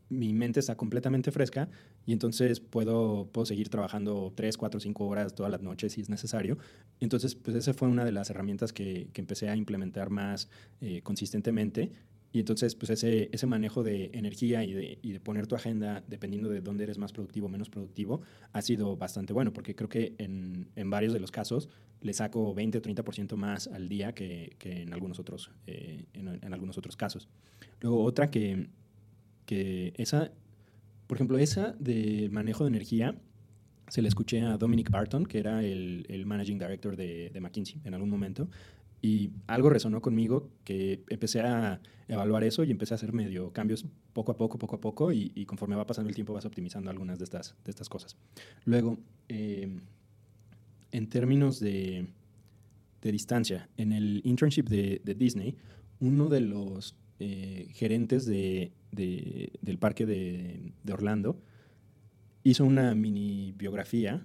mi mente está completamente fresca y entonces puedo, puedo seguir trabajando 3, 4, 5 horas todas las noches si es necesario. Entonces, pues esa fue una de las herramientas que, que empecé a implementar más eh, consistentemente. Y entonces, pues ese, ese manejo de energía y de, y de, poner tu agenda dependiendo de dónde eres más productivo o menos productivo ha sido bastante bueno, porque creo que en, en varios de los casos le saco 20 o 30% más al día que, que en, algunos otros, eh, en, en algunos otros casos. Luego, otra que, que esa, por ejemplo, esa de manejo de energía, se le escuché a Dominic Barton, que era el, el managing director de, de, McKinsey en algún momento, y algo resonó conmigo que empecé a evaluar eso y empecé a hacer medio cambios poco a poco, poco a poco, y, conforme va pasando el tiempo vas optimizando algunas de estas, de estas cosas. Luego, eh, en términos de, distancia, en el internship de, de Disney, uno de los eh, gerentes de, del parque de, Orlando, hizo una mini biografía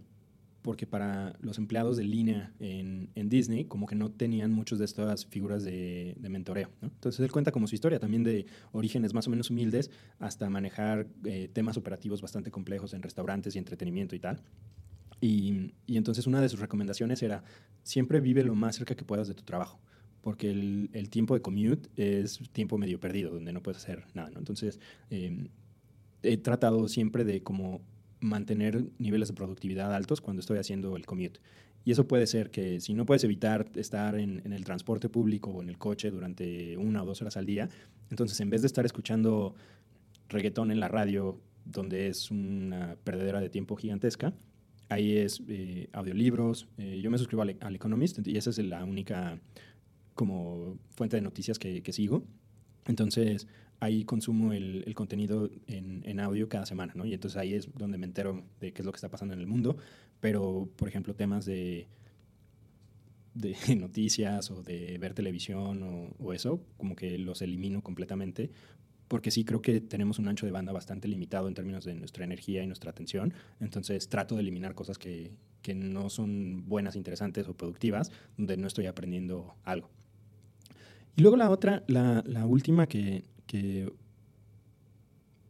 porque para los empleados de línea en, Disney, como que no tenían muchas de estas figuras de, mentoreo. Entonces él cuenta como su historia también de orígenes más o menos humildes hasta manejar eh, temas operativos bastante complejos en restaurantes y entretenimiento y tal. Y, y, entonces una de sus recomendaciones era, siempre vive lo más cerca que puedas de tu trabajo porque el, tiempo de commute es tiempo medio perdido, donde no puedes hacer nada, ¿no? Entonces, em, he tratado siempre de como mantener niveles de productividad altos cuando estoy haciendo el commute. Y eso puede ser que si no puedes evitar estar en, el transporte público o en el coche durante una o dos horas al día, entonces en vez de estar escuchando reggaetón en la radio, donde es una perdedera de tiempo gigantesca, ahí es eh, audiolibros. Eh, yo me suscribo al, al, Economist y esa es la única como fuente de noticias que, sigo. Entonces, ahí consumo el, contenido en, audio cada semana, ¿no? Y entonces ahí es donde me entero de qué es lo que está pasando en el mundo. Pero, por ejemplo, temas de, de noticias o de ver televisión o, o, eso, como que los elimino completamente. Porque sí creo que tenemos un ancho de banda bastante limitado en términos de nuestra energía y nuestra atención. Entonces trato de eliminar cosas que, que no son buenas, interesantes o productivas, donde no estoy aprendiendo algo. Y luego la otra, la, la última que,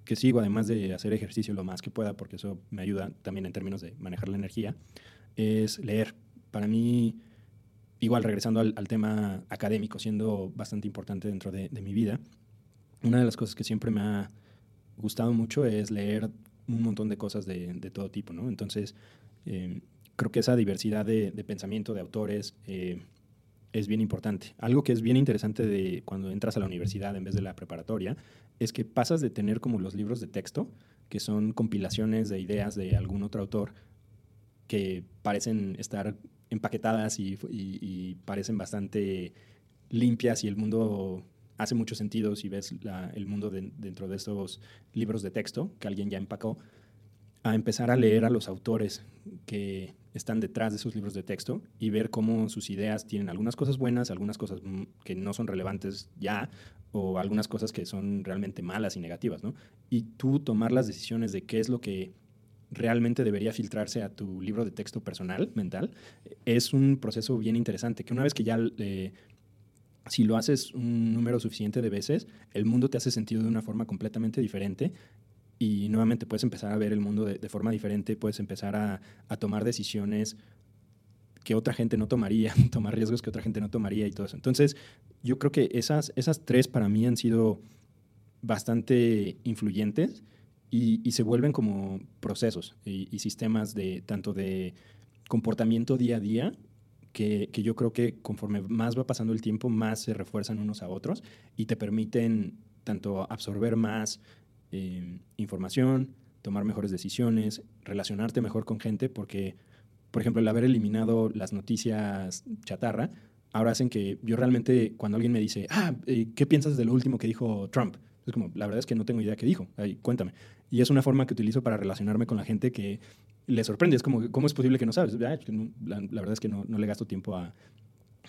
que, sigo, además de hacer ejercicio lo más que pueda, porque eso me ayuda también en términos de manejar la energía, es leer. Para mí, igual regresando al, tema académico, siendo bastante importante dentro de, mi vida, una de las cosas que siempre me ha gustado mucho es leer un montón de cosas de, todo tipo, ¿no? Entonces, eh, creo que esa diversidad de, de pensamiento de autores, eh, es bien importante. Algo que es bien interesante de cuando entras a la universidad en vez de la preparatoria es que pasas de tener como los libros de texto, que son compilaciones de ideas de algún otro autor que parecen estar empaquetadas y, parecen bastante limpias y el mundo hace mucho sentido si ves el mundo dentro de esos libros de texto que alguien ya empacó, a empezar a leer a los autores que están detrás de esos libros de texto y ver cómo sus ideas tienen algunas cosas buenas, algunas cosas que no son relevantes ya o algunas cosas que son realmente malas y negativas, ¿no? Y tú tomar las decisiones de qué es lo que realmente debería filtrarse a tu libro de texto personal, mental, es un proceso bien interesante, que una vez que ya, eh, si lo haces un número suficiente de veces, el mundo te hace sentido de una forma completamente diferente y nuevamente puedes empezar a ver el mundo de, forma diferente, puedes empezar a, tomar decisiones que otra gente no tomaría, tomar riesgos que otra gente no tomaría y todo eso. Entonces, yo creo que esas, esas tres para mí han sido bastante influyentes y, y se vuelven como procesos y, y, sistemas de tanto de comportamiento día a día que, que, yo creo que conforme más va pasando el tiempo, más se refuerzan unos a otros y te permiten tanto absorber más eh, información, tomar mejores decisiones, relacionarte mejor con gente, porque, por ejemplo, el haber eliminado las noticias chatarra, ahora hacen que yo realmente, cuando alguien me dice, ah, eh, ¿qué piensas de lo último que dijo Trump? Es como, la verdad es que no tengo idea qué dijo, Ay, cuéntame. Y es una forma que utilizo para relacionarme con la gente que le sorprende. Es como, ¿cómo es posible que no sabes? la, la, verdad es que no, no le gasto tiempo a,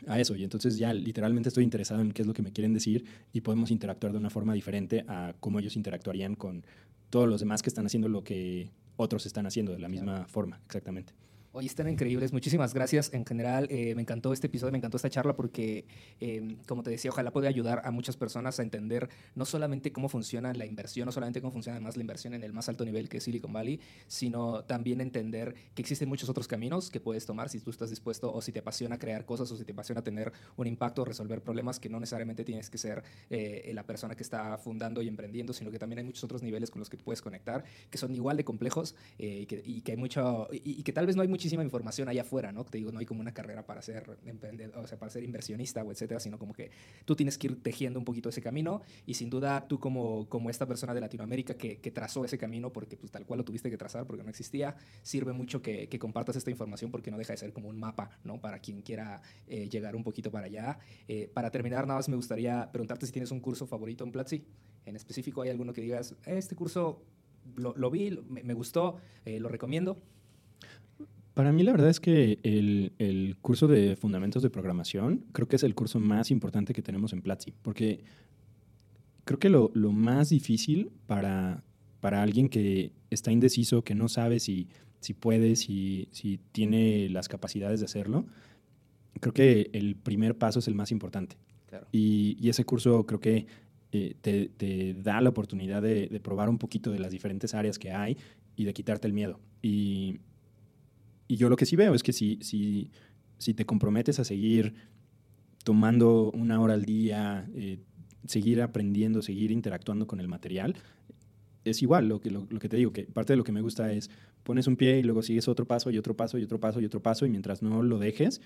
a eso. Y entonces ya literalmente estoy interesado en qué es lo que me quieren decir y podemos interactuar de una forma diferente a cómo ellos interactuarían con todos los demás que están haciendo lo que otros están haciendo de la misma forma, exactamente. Hoy están increíbles. Muchísimas gracias. En general, eh, me encantó este episodio, me encantó esta charla porque, eh, como te decía, ojalá pueda ayudar a muchas personas a entender no solamente cómo funciona la inversión, no solamente cómo funciona además la inversión en el más alto nivel que es Silicon Valley, sino también entender que existen muchos otros caminos que puedes tomar si tú estás dispuesto o si te apasiona crear cosas o si te apasiona tener un impacto, resolver problemas que no necesariamente tienes que ser eh, la persona que está fundando y emprendiendo, sino que también hay muchos otros niveles con los que puedes conectar que son igual de complejos y que, y, que, hay mucho y, y que tal vez no hay mucho muchísima información allá afuera, ¿no? Te digo, no hay como una carrera para ser o sea, para ser inversionista o etcétera, sino como que tú tienes que ir tejiendo un poquito ese camino y sin duda tú como, como esta persona de Latinoamérica que, que trazó ese camino porque pues tal cual lo tuviste que trazar porque no existía, sirve mucho que, que, compartas esta información porque no deja de ser como un mapa, ¿no? Para quien quiera eh, llegar un poquito para allá. Eh, para terminar, nada más me gustaría preguntarte si tienes un curso favorito en Platzi. En específico, ¿hay alguno que digas, este curso lo, lo vi, me, me gustó, eh, lo recomiendo? Para mí la verdad es que el, el, curso de fundamentos de programación creo que es el curso más importante que tenemos en Platzi, porque creo que lo, lo más difícil para, para, alguien que está indeciso, que no sabe si, si puede, si, si, tiene las capacidades de hacerlo, creo que el primer paso es el más importante. Claro. Y, y, ese curso creo que eh, te, te, da la oportunidad de, de probar un poquito de las diferentes áreas que hay y de quitarte el miedo. Y y yo lo que sí veo es que si, si, si te comprometes a seguir tomando una hora al día, eh, seguir aprendiendo, seguir interactuando con el material, es igual lo que, lo, que te digo, que parte de lo que me gusta es pones un pie y luego sigues otro paso y otro paso y otro paso y otro paso y mientras no lo dejes,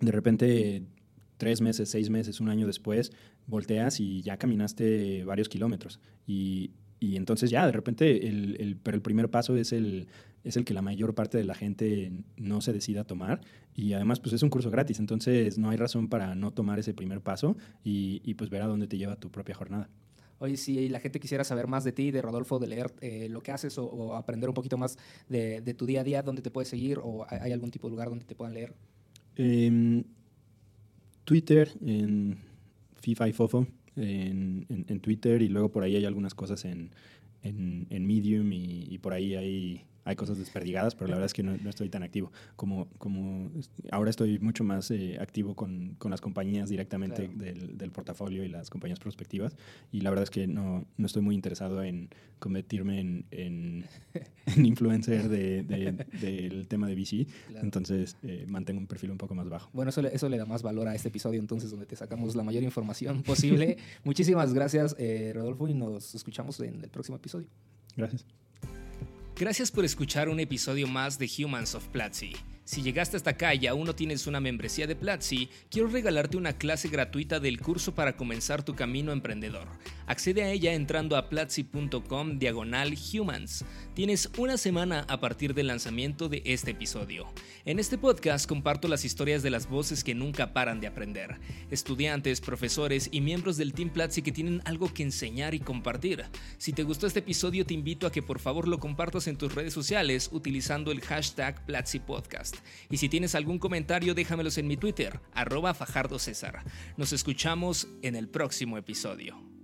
de repente tres meses, seis meses, un año después, volteas y ya caminaste varios kilómetros. Y, y entonces ya, de repente, el, el, pero el primer paso es el, es el que la mayor parte de la gente no se decida tomar. Y además, pues es un curso gratis, entonces no hay razón para no tomar ese primer paso y, y pues ver a dónde te lleva tu propia jornada. Oye, si la gente quisiera saber más de ti, de Rodolfo, de leer eh, lo que haces o, o, aprender un poquito más de, de, tu día a día, ¿dónde te puedes seguir o hay algún tipo de lugar donde te puedan leer? Eh, Twitter, en FIFA y Fofo, en, en, en, Twitter y luego por ahí hay algunas cosas en, en Medium y, y por ahí hay hay cosas desperdigadas, pero la verdad es que no, no estoy tan activo. Como, como ahora estoy mucho más eh, activo con, con, las compañías directamente claro. del, del, portafolio y las compañías prospectivas. Y la verdad es que no, no estoy muy interesado en convertirme en, en, en influencer del de, de, tema de VC. Claro. Entonces eh, mantengo un perfil un poco más bajo. Bueno, eso le, eso le, da más valor a este episodio, entonces, donde te sacamos la mayor información posible. Muchísimas gracias, eh, Rodolfo, y nos escuchamos en el próximo episodio. Gracias. Gracias por escuchar un episodio más de Humans of Platzi. Si llegaste hasta acá y aún no tienes una membresía de Platzi, quiero regalarte una clase gratuita del curso para comenzar tu camino emprendedor. Accede a ella entrando a platzi.com diagonal humans. Tienes una semana a partir del lanzamiento de este episodio. En este podcast comparto las historias de las voces que nunca paran de aprender. Estudiantes, profesores y miembros del Team Platzi que tienen algo que enseñar y compartir. Si te gustó este episodio te invito a que por favor lo compartas en tus redes sociales utilizando el hashtag Platzi Y si tienes algún comentario déjamelos en mi Twitter, arroba Fajardo César. Nos escuchamos en el próximo episodio.